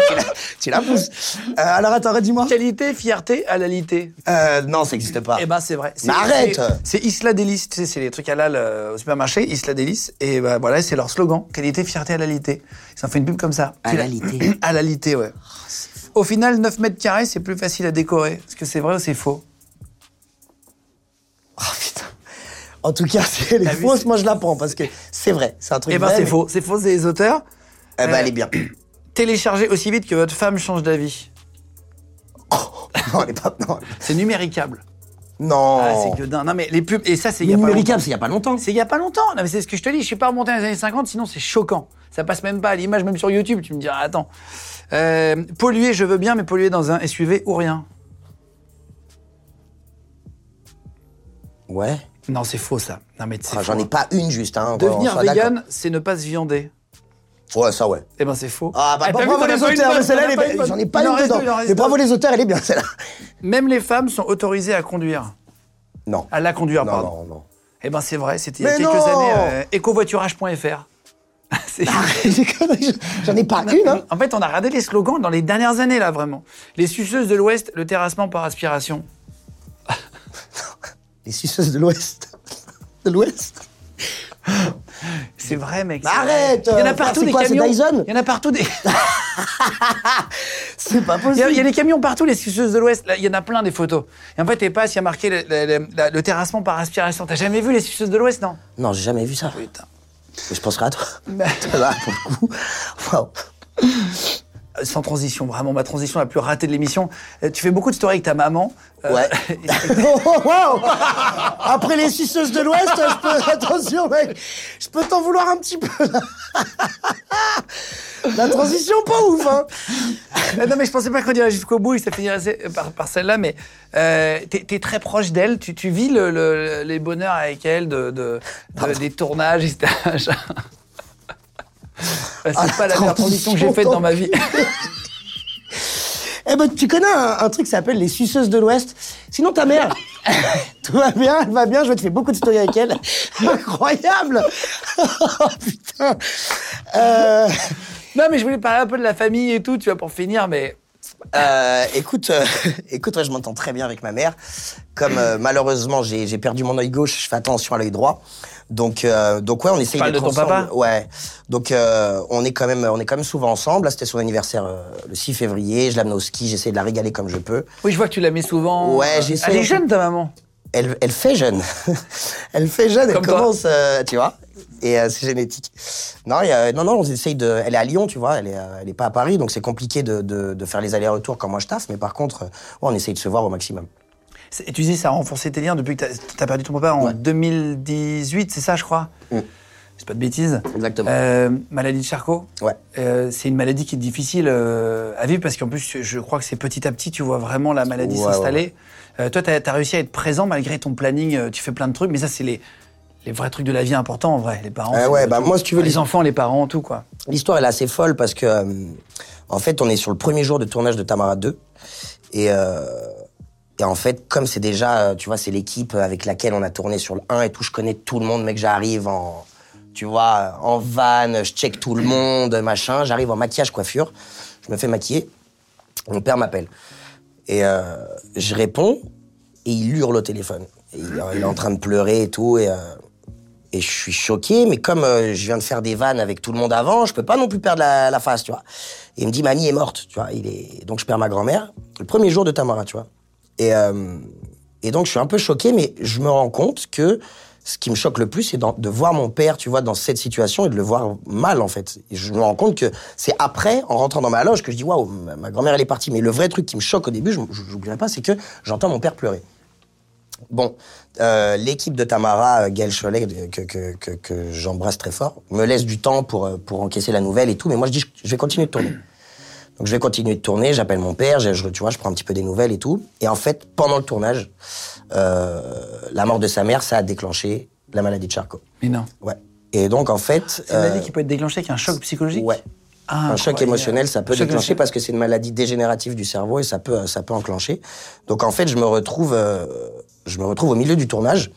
tu, la, tu la pousses. Euh, alors, attends, redis-moi. Qualité, fierté, halalité. Euh, non, ça n'existe pas. Eh ben c'est vrai. Mais arrête c'est- Isla Délice, tu sais, c'est les trucs halal euh, au supermarché, Isla Délice. Et bah, voilà, c'est leur slogan. Qualité, fierté, halalité. Ils ont fait une pub comme ça. Halalité. Halalité, ouais. Au final, 9 mètres carrés, c'est plus facile à décorer. Est-ce que c'est vrai ou c'est faux? Oh, putain. En tout cas, si elle est fausse, moi, je la prends parce que c'est vrai. C'est un truc Eh ben vrai, c'est mais- faux. C'est faux, c'est les auteurs. Eh ben, Euh, elle est bien. Téléchargez aussi vite que votre femme change d'avis. non, elle est pas. Non. C'est numéricable. non. Ah, c'est que dingue. Non, mais les pubs, et ça, c'est il y a pas longtemps. Numéricable, c'est il y a pas longtemps. C'est il y a pas longtemps. Non, mais c'est ce que je te dis. Je suis pas remonté dans les années 50, sinon c'est choquant. Ça passe même pas à l'image, même sur YouTube. Tu me diras, attends. Euh, polluer, je veux bien, mais polluer dans un SUV ou rien. Ouais. Non, c'est faux ça. Non, mais c'est Ah, faux. J'en ai pas une juste. Hein, Devenir vegan, c'est ne pas se viander. Ouais, ça, ouais. Eh ben, c'est faux. Ah, bah, vu, bravo les auteurs, mais celle-là, pas bien. une j'en ai pas dedans. Mais bravo les auteurs, elle est bien celle-là. Même les femmes sont autorisées à conduire. Non. À la conduire, Non, pardon. non, non. Eh ben, c'est vrai. C'était il y a quelques années. euh, écovoiturage.fr. Conneries, J'en ai pas une, hein. En fait, on a regardé les slogans dans les dernières années, là, vraiment. Les suceuses de l'Ouest, le terrassement par aspiration. Les suceuses de l'Ouest. De l'Ouest C'est vrai, mec. C'est arrête, vrai. Il y en a euh, partout des quoi, camions. Dyson Il y en a partout des. C'est pas Il y, a, possible. il y a des camions partout, les suceuses de l'Ouest. Il y en a plein des photos. Et en fait, t'es pas, il y a marqué le, le- le- la- le terrassement par aspiration. T'as jamais vu les suceuses de l'Ouest, non? Non, j'ai jamais vu ça. Putain. Mais je penserai à toi. Mais- Là, pour le coup. Waouh. Euh, Sans transition, vraiment, ma transition la plus ratée de l'émission. Euh, Tu fais beaucoup de stories avec ta maman. Euh, Ouais. Oh, Waouh Après les suceuses de l'Ouest, je peux. Attention, mec. Je peux t'en vouloir un petit peu. La transition, pas ouf, hein. Euh, non, mais je pensais pas qu'on irait jusqu'au bout ça finirait assez- par, par celle-là, mais euh, t'es es très proche d'elle, tu, tu vis le, le- les bonheurs avec elle, de, de- de- des tournages, etc. Ah, C'est pas la meilleure transition que j'ai faite dans ma vie. Eh ben, tu connais un, un truc qui s'appelle les suceuses de l'Ouest. Sinon, ta mère, tout va bien, elle va bien, je vais te faire beaucoup de stories avec elle. Incroyable Oh, Putain Euh, non, mais je voulais parler un peu de la famille et tout, tu vois, pour finir, mais euh, Écoute, euh, écoute ouais, je m'entends très bien avec ma mère. Comme euh, malheureusement, j'ai j'ai perdu mon œil gauche, je fais attention à l'œil droit. Donc, euh, donc ouais, on essaye parles d'être de ton ensemble. papa? Ouais. Donc, euh, on est quand même, on est quand même souvent ensemble. Là, c'était son anniversaire euh, le 6 février. Je l'amène au ski, j'essaie de la régaler comme je peux. oui, je vois que tu la mets souvent. Ouais, Euh, j'essaie Elle est jeune, ta maman. Elle, elle fait jeune. elle fait jeune, elle Comme toi. commence, euh, tu vois. Et euh, c'est génétique. Non, non, non, on essaye de. Elle est à Lyon, tu vois. Elle est, elle est pas à Paris, donc c'est compliqué de, de, de faire les allers-retours quand moi je taffe. Mais par contre, ouais, on essaye de se voir au maximum. Et tu dis, ça a renforcé tes liens depuis que tu as perdu ton papa en Ouais. 2018, c'est ça, je crois Mm. C'est pas de bêtises. Exactement. Euh, maladie de Charcot Ouais. Euh, c'est une maladie qui est difficile euh, à vivre parce qu'en plus, je crois que c'est petit à petit, tu vois vraiment la maladie Ouais, s'installer. Toi, tu as, réussi à être présent malgré ton planning, tu fais plein de trucs, mais ça, c'est les, les vrais trucs de la vie importants en vrai. Les parents. Ouais, tout. bah, moi, si tu veux, les enfants, les parents, tout quoi. L'histoire, elle est assez folle parce que, en fait, on est sur le premier jour de tournage de Tamara 2. Et, et en fait, comme c'est déjà, euh, tu vois, c'est l'équipe avec laquelle on a tourné sur le 1 et tout, je connais tout le monde, mec, j'arrive en, tu vois, en van, je check tout le monde, machin. J'arrive en maquillage, coiffure. Je me fais maquiller. Mon père m'appelle. Et euh, je réponds, et il hurle au téléphone. Et il, est en train de pleurer et tout, et, euh, je suis choqué, mais comme euh, je viens de faire des vannes avec tout le monde avant, je peux pas non plus perdre la, face, tu vois. Et il me dit, mamie est morte, tu vois. Donc je perds ma grand-mère, le premier jour de Tamara, tu vois. Et, euh, et donc je suis un peu choqué, mais je me rends compte que ce qui me choque le plus, c'est de voir mon père, tu vois, dans cette situation et de le voir mal, en fait. Et je me rends compte que c'est après, en rentrant dans ma loge, que je dis, waouh, ma, grand-mère, elle est partie. Mais le vrai truc qui me choque au début, je n'oublierai pas, c'est que j'entends mon père pleurer. Bon, euh, l'équipe de Tamara, euh, Gaël Cholet, que, j'embrasse très fort, me laisse du temps pour, pour encaisser la nouvelle et tout, mais moi je dis, je vais continuer de tourner. Donc je vais continuer de tourner, j'appelle mon père, je, tu vois, je prends un petit peu des nouvelles et tout. Et en fait, pendant le tournage, euh, la mort de sa mère, ça a déclenché la maladie de Charcot. Mais non. Ouais. Et donc en fait... C'est une maladie euh, qui peut être déclenchée avec un choc psychologique Ouais. Ah, un choc émotionnel, ça peut déclencher parce que c'est une maladie dégénérative du cerveau et ça peut, ça peut enclencher. Donc en fait, je me retrouve, euh, je me retrouve au milieu du tournage.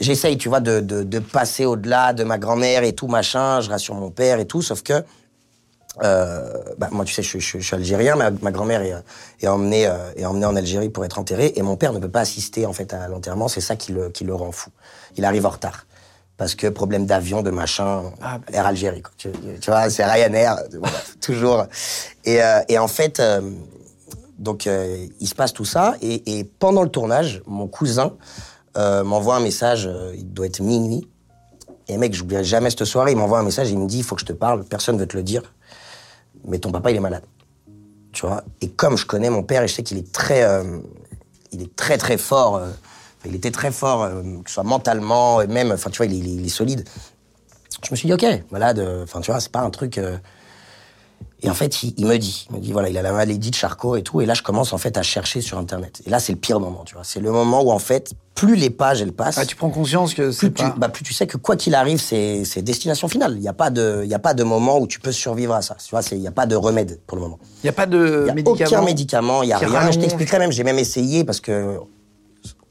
J'essaye, tu vois, de, de, de passer au-delà de ma grand-mère et tout machin. Je rassure mon père et tout, sauf que euh, bah, moi, tu sais, je, suis- je je suis algérien. Ma, ma grand-mère est, est emmenée, euh, est emmenée en Algérie pour être enterrée, et mon père ne peut pas assister en fait à l'enterrement. C'est ça qui le, qui le rend fou. Il arrive en retard parce que problème d'avion, de machin, Ah, bah. Air Algérie. Quoi. Tu, tu vois, c'est Ryanair, voilà, toujours. Et, euh, et en fait, euh, donc euh, il se passe tout ça, et, et pendant le tournage, mon cousin euh, m'envoie un message. euh, il doit être minuit. Et mec, j'oublierai jamais cette soirée. Il m'envoie un message. Il me dit, il faut que je te parle. Personne veut te le dire mais ton papa il est malade. Tu vois? Et comme je connais mon père et je sais qu'il est très, euh, il est très très fort. euh, il était très fort, euh, que ce soit mentalement et même, enfin tu vois, il, est- il est- solide. Je me suis dit ok, malade. Enfin tu vois, c'est pas un truc. Et en fait, il, il me dit, il me dit voilà, il a la maladie de Charcot et tout. Et là, je commence en fait à chercher sur internet. Et là, c'est le pire moment, tu vois. C'est le moment où en fait, plus les pages elles passent Ah, tu prends conscience que c'est plus tu, pas... bah, plus tu sais que quoi qu'il arrive, c'est c'est destination finale. Il n'y a, pas de- il y a pas de moment où tu peux survivre à ça. Tu vois, il n'y a pas de remède pour le moment. Il n'y a pas de a médicament aucun médicament, il n'y a rien. Je t'expliquerai même, j'ai même essayé parce que,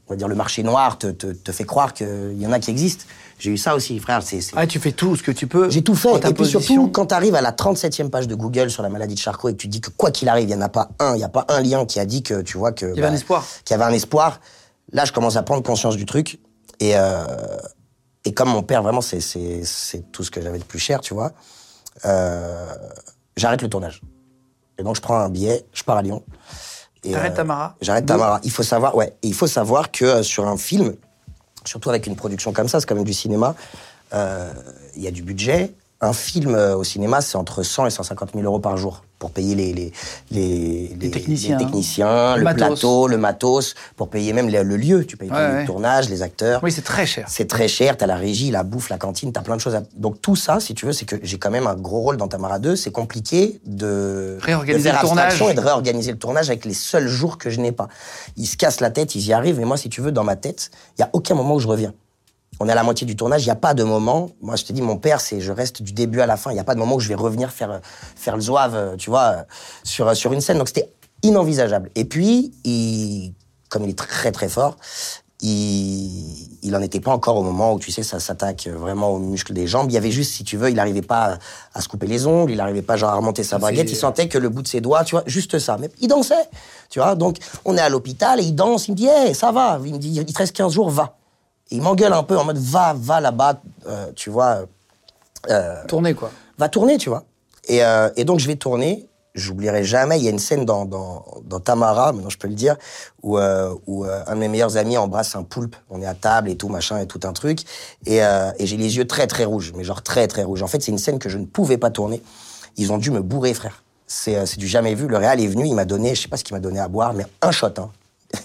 on va dire, le marché noir te, te, te fait croire qu'il y en a qui existent. J'ai eu ça aussi, frère. c'est c'est- Ah, tu fais tout ce que tu peux. j'ai tout fait. Et puis position. surtout, quand tu arrives à la 37e page de Google sur la maladie de Charcot et que tu dis que quoi qu'il arrive, il n'y en a pas un, il n'y a pas un lien qui a dit que, tu vois, que. y avait un espoir. Qu'il y avait un espoir. Là, je commence à prendre conscience du truc. Et, euh, et comme mon père, vraiment, c'est- c'est c'est tout ce que j'avais de plus cher, tu vois, euh, j'arrête le tournage. Et donc, je prends un billet, je pars à Lyon. Et, T'arrêtes Tamara J'arrête Tamara. Il faut savoir, ouais, et il faut savoir que euh, sur un film, surtout avec une production comme ça, c'est quand même du cinéma, euh, il y a du budget. Un film euh, au cinéma, c'est entre 100 et 150 000 euros par jour pour payer les, les, les, les- techniciens. les techniciens, Le le, plateau, le matos, pour payer même le, le lieu. Tu payes Ouais, ouais. de tournage, les acteurs. Oui, c'est très cher. C'est très cher, t'as la régie, la bouffe, la cantine, t'as plein de choses à... Donc tout ça, si tu veux, c'est que j'ai quand même un gros rôle dans Tamara 2. C'est compliqué de... Réorganiser de faire le tournage. et de réorganiser le tournage avec les seuls jours que je n'ai pas. Ils se cassent la tête, ils y arrivent, mais moi, si tu veux, dans ma tête, il y a aucun moment où je reviens. On est à la moitié du tournage, il n'y a pas de moment. Moi, je te dis, mon père, c'est je reste du début à la fin. Il n'y a pas de moment où je vais revenir faire, faire le zouave, euh, tu vois, euh, sur, euh, sur une scène. Donc, c'était inenvisageable. Et puis, il, comme il est très, très fort, il, il en était pas encore au moment où, tu sais, ça s'attaque vraiment aux muscles des jambes. Il y avait juste, si tu veux, il n'arrivait pas à, à se couper les ongles, il n'arrivait pas, genre, à remonter sa baguette. Il sentait que le bout de ses doigts, tu vois, juste ça. Mais il dansait, tu vois. Donc, on est à l'hôpital et il danse. Il me dit, hey, ça va. Il me dit, il te reste 15 jours, va. Et il m'engueule un peu en mode, va, va là-bas, euh, tu vois. euh, Tourner, quoi. va tourner, tu vois. Et, euh, et donc, je vais tourner. J'oublierai jamais, il y a une scène dans, dans, dans Tamara, maintenant je peux le dire, où, euh, où euh, un de mes meilleurs amis embrasse un poulpe. On est à table et tout, machin, et tout un truc. Et, euh, et j'ai les yeux très, très rouges, mais genre très, très rouges. En fait, c'est une scène que je ne pouvais pas tourner. Ils ont dû me bourrer, frère. C'est euh, c'est du jamais vu. Le Réal est venu, il m'a donné, je sais pas ce qu'il m'a donné à boire, mais un shot, hein.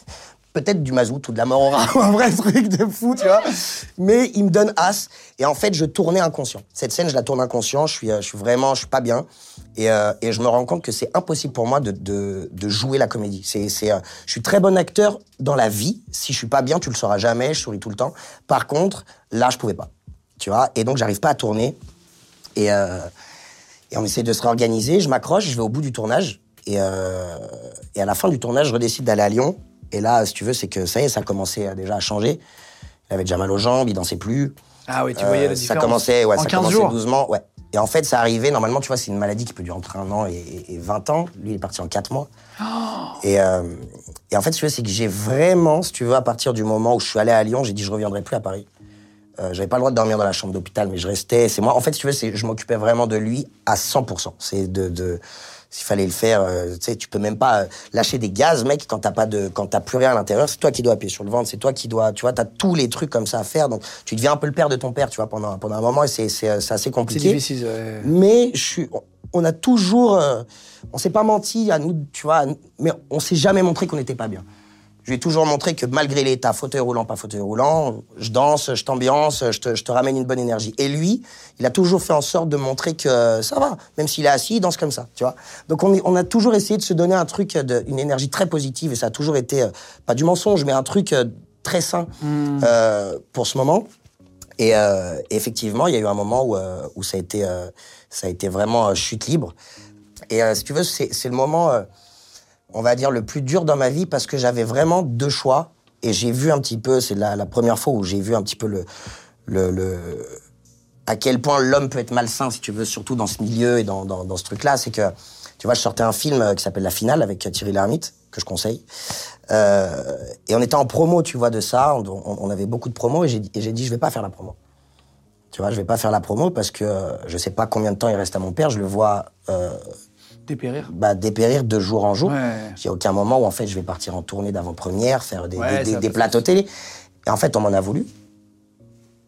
peut-être du mazout ou de la morora, un vrai truc de fou, tu vois. Mais il me donne as. Et en fait, je tournais inconscient. Cette scène, je la tourne inconscient. Je suis, euh, je suis vraiment, je suis pas bien. Et, euh, et je me rends compte que c'est impossible pour moi de, de, jouer la comédie. C'est, c'est, euh, je suis très bon acteur dans la vie. Si je suis pas bien, tu le sauras jamais. Je souris tout le temps. Par contre, là, je pouvais pas. Tu vois? Et donc, j'arrive pas à tourner. Et, et on essaie de se réorganiser. Je m'accroche, je vais au bout du tournage. Et, et à la fin du tournage, je redécide d'aller à Lyon. Et là, si tu veux, c'est que ça y est, ça commençait déjà à changer. Il avait déjà mal aux jambes, il dansait plus. Ah oui, tu Euh, voyais la Ça commençait, ouais, en ça 15 commençait jours. doucement, ouais. Et en fait, ça arrivait, normalement, tu vois, c'est une maladie qui peut durer entre un an et, et 20 ans. Lui, il est parti en 4 mois. Et, euh, et en fait, si tu veux, c'est que j'ai vraiment, si tu veux, à partir du moment où je suis allé à Lyon, j'ai dit je reviendrai plus à Paris. Euh, J'avais pas le droit de dormir dans la chambre d'hôpital, mais je restais. C'est moi. En fait, si tu veux, je m'occupais vraiment de lui à 100%. C'est de, de s'il fallait le faire, euh, tu sais, tu peux même pas euh, lâcher des gaz, mec, quand t'as pas de, quand t'as plus rien à l'intérieur. C'est toi qui dois appuyer sur le ventre, c'est toi qui dois, tu vois, t'as tous les trucs comme ça à faire. Donc, tu deviens un peu le père de ton père, tu vois, pendant pendant un moment, et c'est c'est c'est assez C'est compliqué. difficile. ouais. Mais je suis, on- a toujours, euh, on s'est pas menti à nous, tu vois, mais on s'est jamais montré qu'on n'était pas bien. Je lui ai toujours montré que malgré l'état, fauteuil roulant, pas fauteuil roulant, je danse, je t'ambiance, je te, je te ramène une bonne énergie. Et lui, il a toujours fait en sorte de montrer que ça va, même s'il est assis, il danse comme ça, tu vois. Donc on, est- on a toujours essayé de se donner un truc, de, une énergie très positive, et ça a toujours été, euh, pas du mensonge, mais un truc euh, très sain euh, pour ce moment. Et euh, effectivement, il y a eu un moment où, euh, où ça, a été, euh, ça a été vraiment euh, chute libre. Et euh, si tu veux, c'est c'est le moment, euh, on va dire, le plus dur dans ma vie parce que j'avais vraiment deux choix. Et j'ai vu un petit peu, c'est la, première fois où j'ai vu un petit peu le, le, le à quel point l'homme peut être malsain, si tu veux, surtout dans ce milieu et dans, dans, ce truc-là. C'est que, tu vois, je sortais un film euh, qui s'appelle La Finale avec euh, Thierry Lhermitte, que je conseille. Euh, et on était en promo, tu vois, de ça. On, avait beaucoup de promos et j'ai dit, je vais pas faire la promo. Tu vois, je vais pas faire la promo parce que je sais pas combien de temps il reste à mon père. Je le vois Dépérir? bah, dépérir de jour en jour. Ouais. Il y a aucun moment où en fait je vais partir en tournée d'avant-première, faire des, Ouais, des- plateaux télé. Et en fait, on m'en a voulu.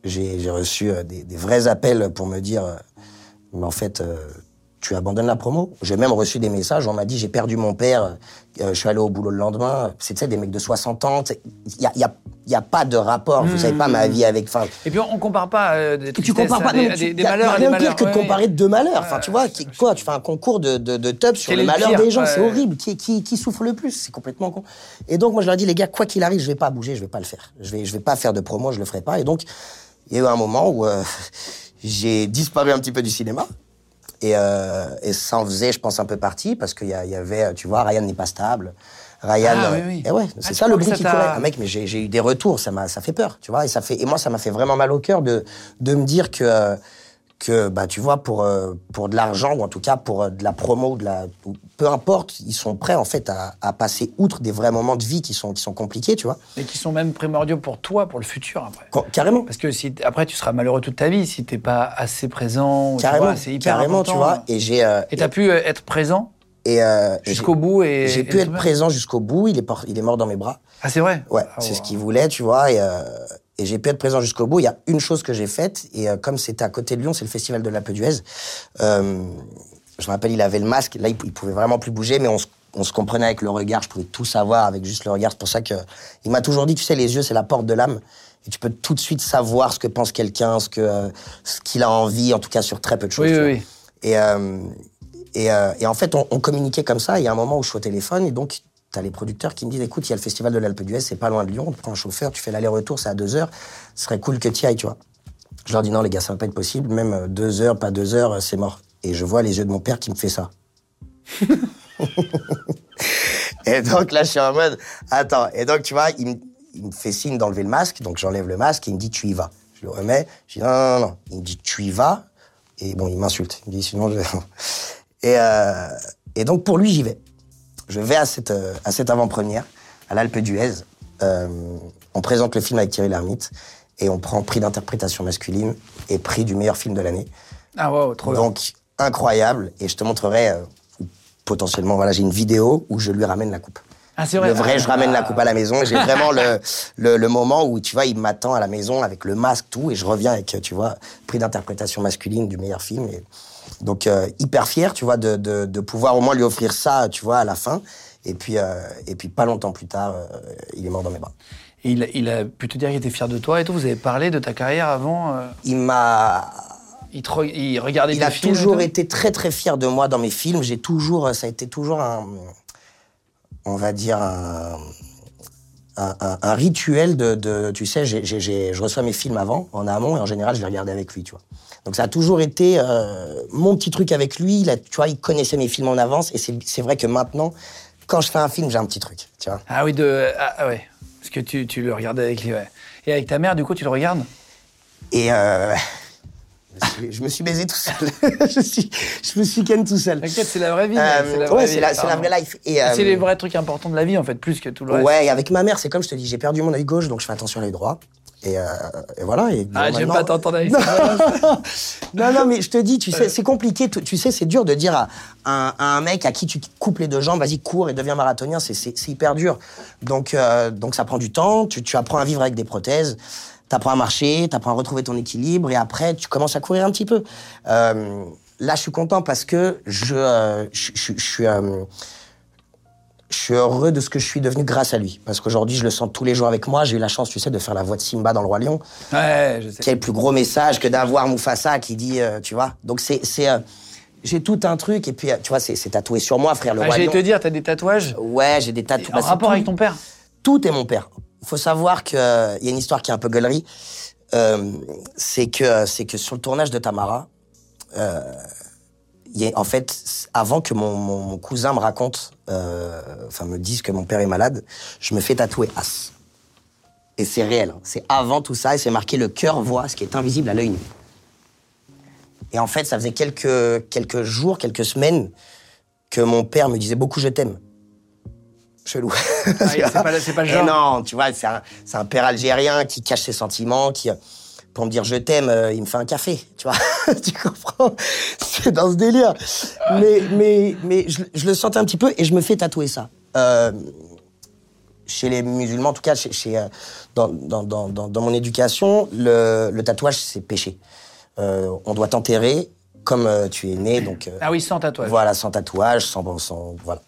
J'ai j'ai reçu euh, des, des vrais appels pour me dire, euh, mais en fait, euh, tu abandonnes la promo. J'ai même reçu des messages. On m'a dit, j'ai perdu mon père. euh, je suis allé au boulot le lendemain. C'est des mecs de 60 ans. Il y a, y a- y a pas de rapport. Vous savez pas ma vie avec. Et puis on, compare pas euh, des tu compares pas à des, non, tu- des- des y a- malheurs à des rien de malheurs. pire que de comparer ouais. deux malheurs. Enfin, tu vois, qui- quoi, tu fais un concours de, de, de top sur Quel le est le malheur pire des gens, c'est horrible. Qui, qui, qui souffre le plus C'est complètement con. Et donc, moi, je leur dis, les gars, quoi qu'il arrive, je vais pas bouger, je vais pas le faire. Je vais, je vais pas faire de promo, je le ferai pas. Et donc, il y a eu un moment où euh, j'ai disparu un petit peu du cinéma. Et, euh, et ça en faisait, je pense, un peu partie, parce qu'il y, y avait, tu vois, Ryan n'est pas stable. Ryan, Ah, euh, oui, oui. et ouais, Ah, c'est tu ça le bruit qui courait. Ah, mec, mais j'ai j'ai eu des retours, ça m'a, ça fait peur, tu vois. Et ça fait, et moi, ça m'a fait vraiment mal au cœur de, de me dire que, euh, que, bah, tu vois, pour, euh, pour de l'argent ou en tout cas pour euh, de la promo, ou de la, peu importe, ils sont prêts en fait à, à passer outre des vrais moments de vie qui sont, qui sont compliqués, tu vois. Et qui sont même primordiaux pour toi, pour le futur après. Carrément. Parce que si, après, tu seras malheureux toute ta vie si t'es pas assez présent. Carrément, vois, C'est hyper carrément, important. tu vois. Et j'ai, euh, Et t'as pu euh, être présent et, euh, jusqu'au bout et. J'ai pu être présent jusqu'au bout. Il est, il est mort dans mes bras. Ah, c'est vrai? Ouais, Ah, c'est ce qu'il voulait, tu vois. Et, euh, et j'ai pu être présent jusqu'au bout. Il y a une chose que j'ai faite, et euh, comme c'était à côté de Lyon, c'est le festival de l'Alpe d'Huez. Euh, je me rappelle, il avait le masque. Là, il, il pouvait vraiment plus bouger, mais on se, on se comprenait avec le regard. Je pouvais tout savoir avec juste le regard. C'est pour ça que il m'a toujours dit, tu sais, les yeux, c'est la porte de l'âme. Et tu peux tout de suite savoir ce que pense quelqu'un, ce que euh, ce qu'il a envie, en tout cas sur très peu de choses. Oui, oui, vois. oui. Et, euh, et, euh, et en fait, on, on communiquait comme ça. Il y a un moment où je suis au téléphone et donc t'as les producteurs qui me disent écoute, il y a le festival de l'Alpe d'Huez, c'est pas loin de Lyon. Tu prends un chauffeur, tu fais l'aller-retour, c'est à deux heures. Ce serait cool que tu ailles, tu vois. Je leur dis non, les gars, ça va pas être possible. Même euh, deux heures, pas deux heures, euh, c'est mort. Et je vois les yeux de mon père qui me fait ça. et donc là, je suis en mode attends. Et donc, tu vois, il, me- il me fait signe d'enlever le masque. Donc, j'enlève le masque et il me dit tu y vas. Je le remets. Je dis non, non, non, non. Il me dit tu y vas. Et bon, il m'insulte. Il me dit sinon je. et, euh, et donc, pour lui, j'y vais. Je vais à cette, euh, à cette avant-première, à l'Alpe d'Huez. Euh, on présente le film avec Thierry Lhermitte et on prend prix d'interprétation masculine et prix du meilleur film de l'année. Ah, wow, trop bien. Donc, incroyable. Et je te montrerai, euh, potentiellement, voilà, j'ai une vidéo où je lui ramène la coupe. Ah, c'est vrai. Le vrai, Ah, je ramène la coupe à la maison. J'ai vraiment le, le, le moment où, tu vois, il m'attend à la maison avec le masque, tout, et je reviens avec, tu vois, prix d'interprétation masculine du meilleur film. Et donc, euh, hyper fier, tu vois, de, de, de pouvoir au moins lui offrir ça, tu vois, à la fin. Et puis, euh, et puis pas longtemps plus tard, euh, il est mort dans mes bras. Et il, il a pu te dire qu'il était fier de toi et tout. Vous avez parlé de ta carrière avant. Il m'a il, te re- il regardait il a films toujours été très très fier de moi dans mes films. J'ai toujours, ça a été toujours un, on va dire un, un, un- un rituel de, de- tu sais, je reçois mes films avant, en amont, et en général, je les regardais avec lui, tu vois. Donc ça a toujours été euh, mon petit truc avec lui. A, tu vois, il connaissait mes films en avance, et c'est c'est vrai que maintenant, quand je fais un film, j'ai un petit truc, tu vois. Ah oui, de. Ah, ah ouais. Parce que tu, tu le regardais avec lui, ouais. Et avec ta mère, du coup, tu le regardes? Et euh, me je me suis baisé tout seul. je, suis, je me suis ken tout seul. T'inquiète, c'est la vraie vie. Euh, c'est la ouais, vraie vie, la, c'est la apparemment. vraie life. Et, euh, C'est les vrais trucs importants de la vie, en fait, plus que tout le reste. Ouais, et avec ma mère, c'est comme je te dis, j'ai perdu mon œil gauche, donc je fais attention à l'œil droit. Et, euh, et voilà. Et Ah, j'aime maintenant- pas t'entendre avec non. ça. non, non, mais je te dis, tu sais, c'est compliqué. Tu, tu sais, c'est dur de dire à, un- à un mec à qui tu coupes les deux jambes, vas-y, cours et deviens marathonien. C'est, hyper dur. Donc, euh, donc ça prend du temps. Tu, tu apprends à vivre avec des prothèses. T'apprends à marcher, t'apprends à retrouver ton équilibre, et après, tu commences à courir un petit peu. Euh, là, je suis content parce que je, euh, je, je- je suis. euh, je suis heureux de ce que je suis devenu grâce à lui. Parce qu'aujourd'hui, je le sens tous les jours avec moi. J'ai eu la chance, tu sais, de faire la voix de Simba dans Le Roi Lion. Ouais, je sais. Quel plus gros message que d'avoir Mufasa qui dit, euh, tu vois. Donc c'est, c'est, euh, j'ai tout un truc et puis euh, tu vois, c'est, c'est tatoué sur moi, frère le Ah, roi J'allais lion. te dire, t'as des tatouages Ouais, j'ai des tatouages. en rapport avec ton père. Tout est mon père. Il faut savoir que euh, y a une histoire qui est un peu gueulerie. Euh, c'est que c'est que sur le tournage de Tamara, euh, y a, en fait, avant que mon, mon, mon cousin me raconte, euh, enfin me dise que mon père est malade, je me fais tatouer As. Et c'est réel. hein. C'est avant tout ça et c'est marqué le cœur voit ce qui est invisible à l'œil nu. Et en fait, ça faisait quelques, quelques jours, quelques semaines que mon père me disait beaucoup je t'aime. Chelou. Ah, c'est pas- pas le Et genre. non, tu vois, c'est un, père algérien qui cache ses sentiments, qui, pour me dire je t'aime, euh, il me fait un café, tu vois. tu comprends? C'est dans ce délire. Mais, mais, mais je, je le sentais un petit peu et je me fais tatouer ça. Euh, chez les musulmans, en tout cas, chez, chez, euh, dans, dans, dans, dans, mon éducation, le, le tatouage, c'est péché. Euh, on doit t'enterrer comme tu es né, donc... Ah oui, sans tatouage. voilà, sans tatouage, sans, sans voilà.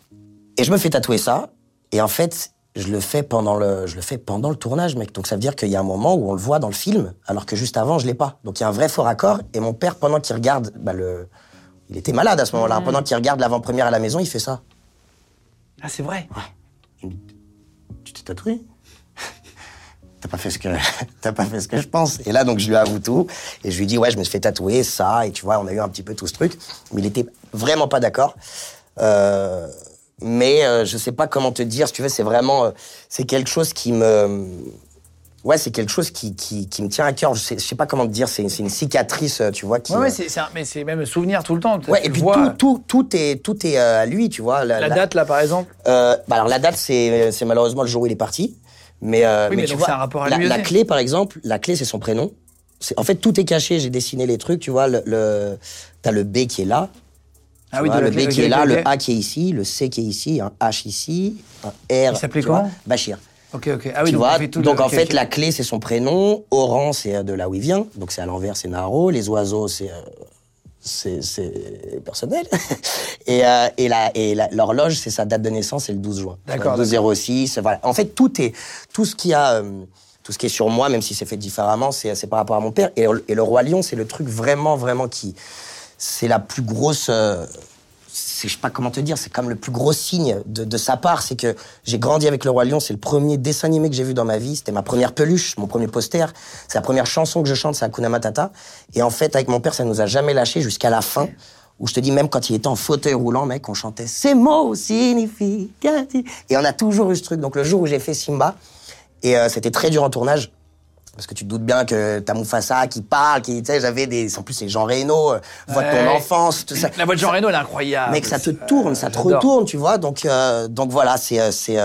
Et je me fais tatouer ça. Et en fait, je le fais pendant le, je le fais pendant le tournage, mec. Donc ça veut dire qu'il y a un moment où on le voit dans le film, alors que juste avant, je l'ai pas. Donc il y a un vrai fort accord. Et mon père, pendant qu'il regarde, bah, le, il était malade à ce moment-là. Pendant qu'il regarde l'avant-première à la maison, il fait ça. Ah, c'est vrai. Dit, Tu t'es tatoué? T'as pas fait ce que t'as pas fait ce que je pense. Et là donc je lui avoue tout et je lui dis ouais je me suis fait tatouer ça et tu vois on a eu un petit peu tout ce truc mais il était vraiment pas d'accord. Euh, mais euh, je sais pas comment te dire si tu veux c'est vraiment euh, c'est quelque chose qui me ouais c'est quelque chose qui, qui, qui me tient à cœur je sais, je sais pas comment te dire c'est une cicatrice euh, tu vois qui Ouais, ouais, euh, c'est, mais c'est même souvenir tout le temps. ouais Tu et puis vois, tout, tout tout est tout est à lui tu vois La date, là, par exemple? euh, bah alors la date c'est c'est malheureusement le jour où il est parti. Mais, euh, Oui, mais tu vois, c'est un rapport à la, lui la clé par exemple, la clé c'est son prénom. En fait tout est caché. J'ai dessiné les trucs. Tu vois le, le t'as le B qui est là. Ah tu oui, vois, de la le B qui est là, le. A qui est ici, le C qui est ici, un H ici, un R. Il s'appelait comment? Bachir. Ok, ok. Ah oui, tu donc, vois, le- donc en fait la clé c'est son prénom, Oran c'est euh, de là où il vient, donc c'est à l'envers c'est Naro, les oiseaux c'est euh, c'est personnel et euh, et la et l'horloge c'est sa date de naissance c'est le 12 juin. D'accord, 12 06 voilà. En fait tout est tout ce qui a euh, tout ce qui est sur moi même si c'est fait différemment c'est c'est par rapport à mon père et, et le roi lion c'est le truc vraiment vraiment qui c'est la plus grosse euh, je sais pas comment te dire, c'est comme le plus gros signe de, de sa part, c'est que j'ai grandi avec le Roi Lion, c'est le premier dessin animé que j'ai vu dans ma vie, c'était ma première peluche, mon premier poster, c'est la première chanson que je chante, c'est Hakuna Matata. Et en fait, avec mon père, ça nous a jamais lâché jusqu'à la fin, où je te dis, même quand il était en fauteuil roulant, mec, on chantait Ces mots signifient. Et on a toujours eu ce truc. Donc le jour où j'ai fait Simba, et euh, c'était très dur en tournage, parce que tu te doutes bien que t'as Mufasa qui parle, qui, tu sais, j'avais des, en plus c'est Jean Reno, euh, voix de ton enfance, tout ça. La voix de Jean Reno, elle est incroyable. Mec, ça te tourne, ça te retourne, tu vois. Donc, euh, donc voilà, c'est, euh, c'est,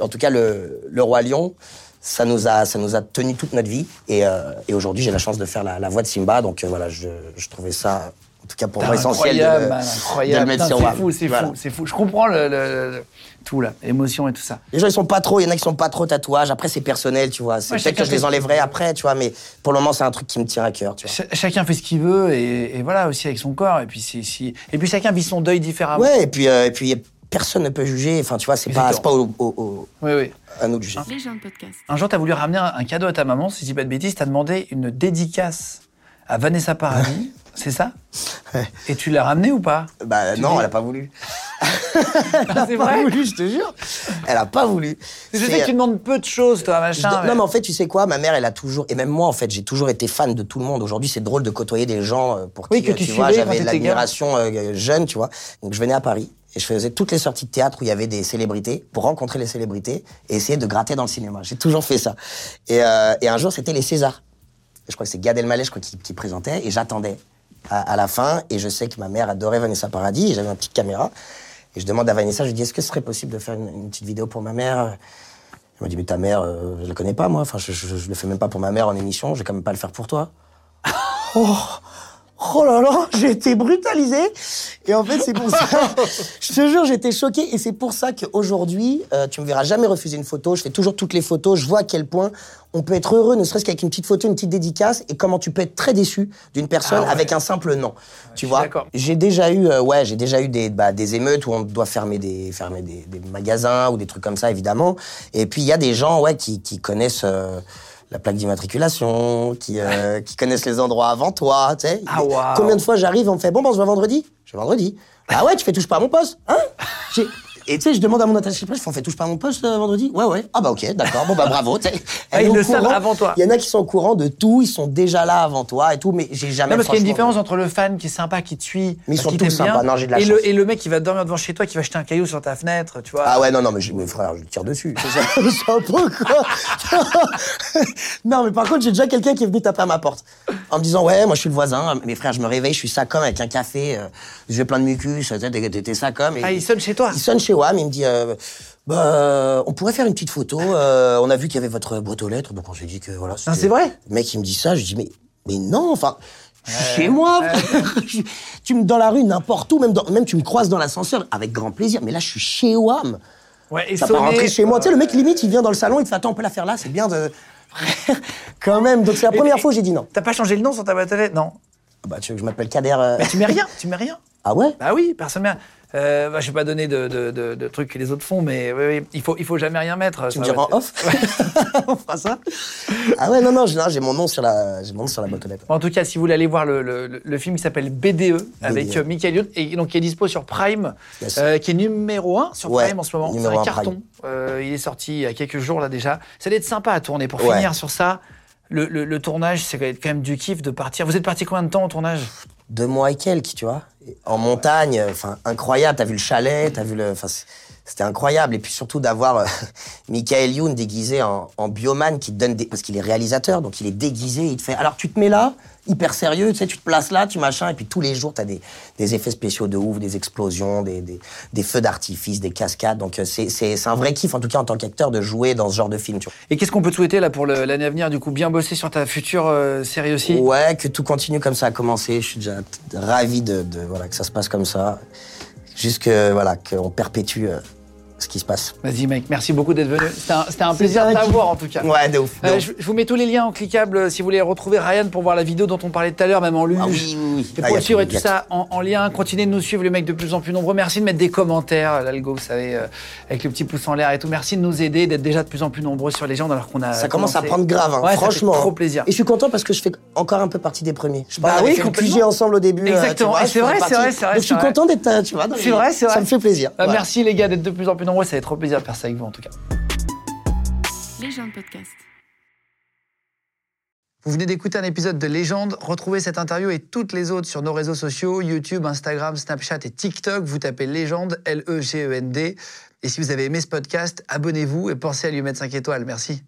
en tout cas le, le roi lion. Ça nous a, ça nous a tenu toute notre vie. Et, euh, et aujourd'hui, j'ai la chance de faire la, la voix de Simba. Donc euh, voilà, je, je trouvais ça, en tout cas pour moi, essentiel de, de le mettre Putain, sur c'est fou, c'est Voilà. fou, c'est fou. Je comprends le, le- le- tout là, l'émotion et tout ça. Les gens, ils sont pas trop, il y en a qui sont pas trop tatouages. Après, c'est personnel, tu vois. C'est Ouais, peut-être que je les enlèverai après, tu vois. Mais pour le moment, c'est un truc qui me tient à cœur, tu vois. Ch- chacun fait ce qu'il veut et, et voilà aussi avec son corps et puis c'est si et puis chacun vit son deuil différemment. Ouais, et puis, euh, et puis personne ne peut juger. Enfin, tu vois, c'est pas, c'est pas au- au- au- Oui, oui. à nous de juger. Les gens de podcast. Un jour, t'as voulu ramener un, cadeau à ta maman, si je dis pas de bêtises, t'as demandé une dédicace à Vanessa Paradis, c'est ça? Et tu l'as ramené ou pas? Bah Tu non, elle a pas voulu. Ah, C'est pas vrai voulu, je te jure. Elle a pas voulu. Je sais que tu demandes peu de choses, toi, Je machin. Non, mais en fait, tu sais quoi, ma mère, elle a toujours, et même moi, en fait, j'ai toujours été fan de tout le monde. Aujourd'hui, c'est drôle de côtoyer des gens euh, pour Oui, qui, que euh, tu tu vois, j'avais de l'admiration euh, jeune, tu vois. Donc, je venais à Paris et je faisais toutes les sorties de théâtre où il y avait des célébrités pour rencontrer les célébrités et essayer de gratter dans le cinéma. J'ai toujours fait ça. Et, euh, et un jour, c'était les Césars. Je crois que c'est Gad Elmaleh, je crois, qui, qui présentait. Et j'attendais à, à la fin. Et je sais que ma mère adorait Vanessa Paradis. Et j'avais une petite caméra. Et je demande à Vanessa, je lui dis, est-ce que ce serait possible de faire une, petite vidéo pour ma mère? Elle m'a dit, mais ta mère, euh, je la connais pas, moi. Enfin, je, je, je le fais même pas pour ma mère en émission. Je vais quand même pas le faire pour toi. oh Oh là là, j'ai été brutalisé. Et en fait, c'est pour ça. je te jure, j'étais choqué. Et c'est pour ça qu'aujourd'hui, euh, tu me verras jamais refuser une photo. Je fais toujours toutes les photos. Je vois à quel point on peut être heureux, ne serait-ce qu'avec une petite photo, une petite dédicace, et comment tu peux être très déçu d'une personne Ah ouais. avec un simple nom. tu vois d'accord. J'ai déjà eu, euh, ouais, j'ai déjà eu des, bah, des émeutes où on doit fermer des, fermer des, des magasins ou des trucs comme ça, évidemment. Et puis il y a des gens, ouais, qui, qui connaissent. euh, la plaque d'immatriculation, qui, euh, qui connaissent les endroits avant toi, tu sais. Ah. Combien de fois j'arrive, on me fait bon, ben, on se voit vendredi Je vais vendredi. Ah ouais, tu fais touche pas à mon poste, hein? Et tu sais, je demande à mon attaché de presse, on fait touche pas à mon poste euh, vendredi? Ouais, ouais. Ah bah ok, d'accord, bon bah bravo. Ah, ils au le savent avant toi. Il y en a qui sont au courant de tout, ils sont déjà là avant toi et tout, mais j'ai jamais Non, parce qu'il y a une différence entre le fan qui est sympa, qui te suit, Mais ils parce sont tous sympas. Non, j'ai de la et, chance. le, et le mec qui va dormir devant chez toi, qui va jeter un caillou sur ta fenêtre, tu vois. Ah ouais, non, non, mais, je- mais frère, je tire dessus. Non, mais par contre, j'ai déjà quelqu'un qui est venu taper à ma porte. En me disant, ouais, moi je suis le voisin. Mes frères, je me réveille, je suis ça comme avec un café, euh, j'ai plein de mucus, t'es t'es ça comme. Ah, il sonne chez toi Il sonne chez WAM, il me dit, euh, bah, on pourrait faire une petite photo. euh, on a vu qu'il y avait votre boîte aux lettres, donc on s'est dit que voilà. c'était- c'est vrai? Le mec, il me dit ça, je dis, mais, mais non, enfin. je suis Chez moi, tu me dans la rue n'importe où, même, dans- même tu me croises dans l'ascenseur avec grand plaisir. Mais là, je suis chez WAM. Ouais, et Ça peut sonner- rentrer chez moi. Tu sais, le mec, limite, il vient dans le salon, il te fait Attends, on peut la faire là, c'est bien de. Quand même. Donc, c'est la première et- fois où j'ai dit non. T'as pas changé le nom sur ta boîte aux lettres? Non. Ah Bah, tu veux que je m'appelle Kader. euh, Mais tu mets rien, tu mets rien. Ah ouais? Bah oui, personne. Euh, bah, je vais pas donner de, de, de, de trucs que les autres font, mais oui, oui, il faut, il faut jamais rien mettre. Tu me diras en off? On fera ça Ah ouais, non, non, j'ai mon nom sur la, j'ai mon nom sur la boîte aux lettres. En tout cas, si vous voulez aller voir le, le, le film qui s'appelle BDE avec BDE. euh, Michael Youn, et donc qui est dispo sur Prime, euh, qui est numéro 1 sur Ouais, Prime en ce moment. C'est un carton. Euh, il est sorti il y a quelques jours là déjà. Ça allait être sympa à tourner. Pour Ouais. finir sur ça, le, le, le tournage, c'est quand même du kiff de partir. Vous êtes parti combien de temps au tournage? Deux mois et quelques, tu vois. En montagne, enfin, incroyable. T'as vu le chalet, t'as vu le. C'était incroyable. Et puis surtout d'avoir euh, Michael Youn déguisé en, en bioman qui te donne des. Parce qu'il est réalisateur, donc il est déguisé, il te fait. Alors tu te mets là, hyper sérieux, tu sais, tu te places là, tu machin, et puis tous les jours, t'as des, des effets spéciaux de ouf, des explosions, des, des, des feux d'artifice, des cascades. Donc euh, c'est un vrai kiff, en tout cas en tant qu'acteur, de jouer dans ce genre de film, tu vois. Et qu'est-ce qu'on peut te souhaiter là pour l'année à venir Du coup, bien bosser sur ta future euh, série aussi? Ouais, que tout continue comme ça a commencé. Je suis déjà ravi de, de- voilà que ça se passe comme ça. Juste que voilà qu'on perpétue euh, ce qui se passe. Vas-y, mec, merci beaucoup d'être venu. C'était un, plaisir de t'avoir en tout cas. Ouais, de ouf. de Euh, ouf. je, je vous mets tous les liens en cliquable euh, si vous voulez retrouver Ryan pour voir la vidéo dont on parlait tout à l'heure, même en luge. Ah oui, oui, oui. Et Ah, pour y a le suivre et tout, tout ça en, en lien, continuez de nous suivre, les mecs de plus en plus nombreux. Merci de mettre des commentaires, l'algo, vous savez, euh, avec le petit pouce en l'air et tout. Merci de nous aider, d'être déjà de plus en plus nombreux sur les gens alors qu'on a. Ça commence à prendre grave, hein, Ouais, ça fait franchement. trop plaisir. Et je suis content parce que je fais encore un peu partie des premiers. Je Bah oui, fait ensemble au début. euh, Exactement. c'est vrai, c'est vrai, c'est vrai, Donc je suis content d'être, euh, tu vois. C'est les- vrai, c'est vrai. Ça me fait plaisir. Euh, Voilà. Merci les gars d'être de plus en plus nombreux, ça fait trop plaisir de faire ça avec vous en tout cas. Légende podcast. Vous venez d'écouter un épisode de Légende. Retrouvez cette interview et toutes les autres sur nos réseaux sociaux, YouTube, Instagram, Snapchat et TikTok. Vous tapez Légende, L-E-G-E-N-D. Et si vous avez aimé ce podcast, abonnez-vous et pensez à lui mettre 5 étoiles. Merci.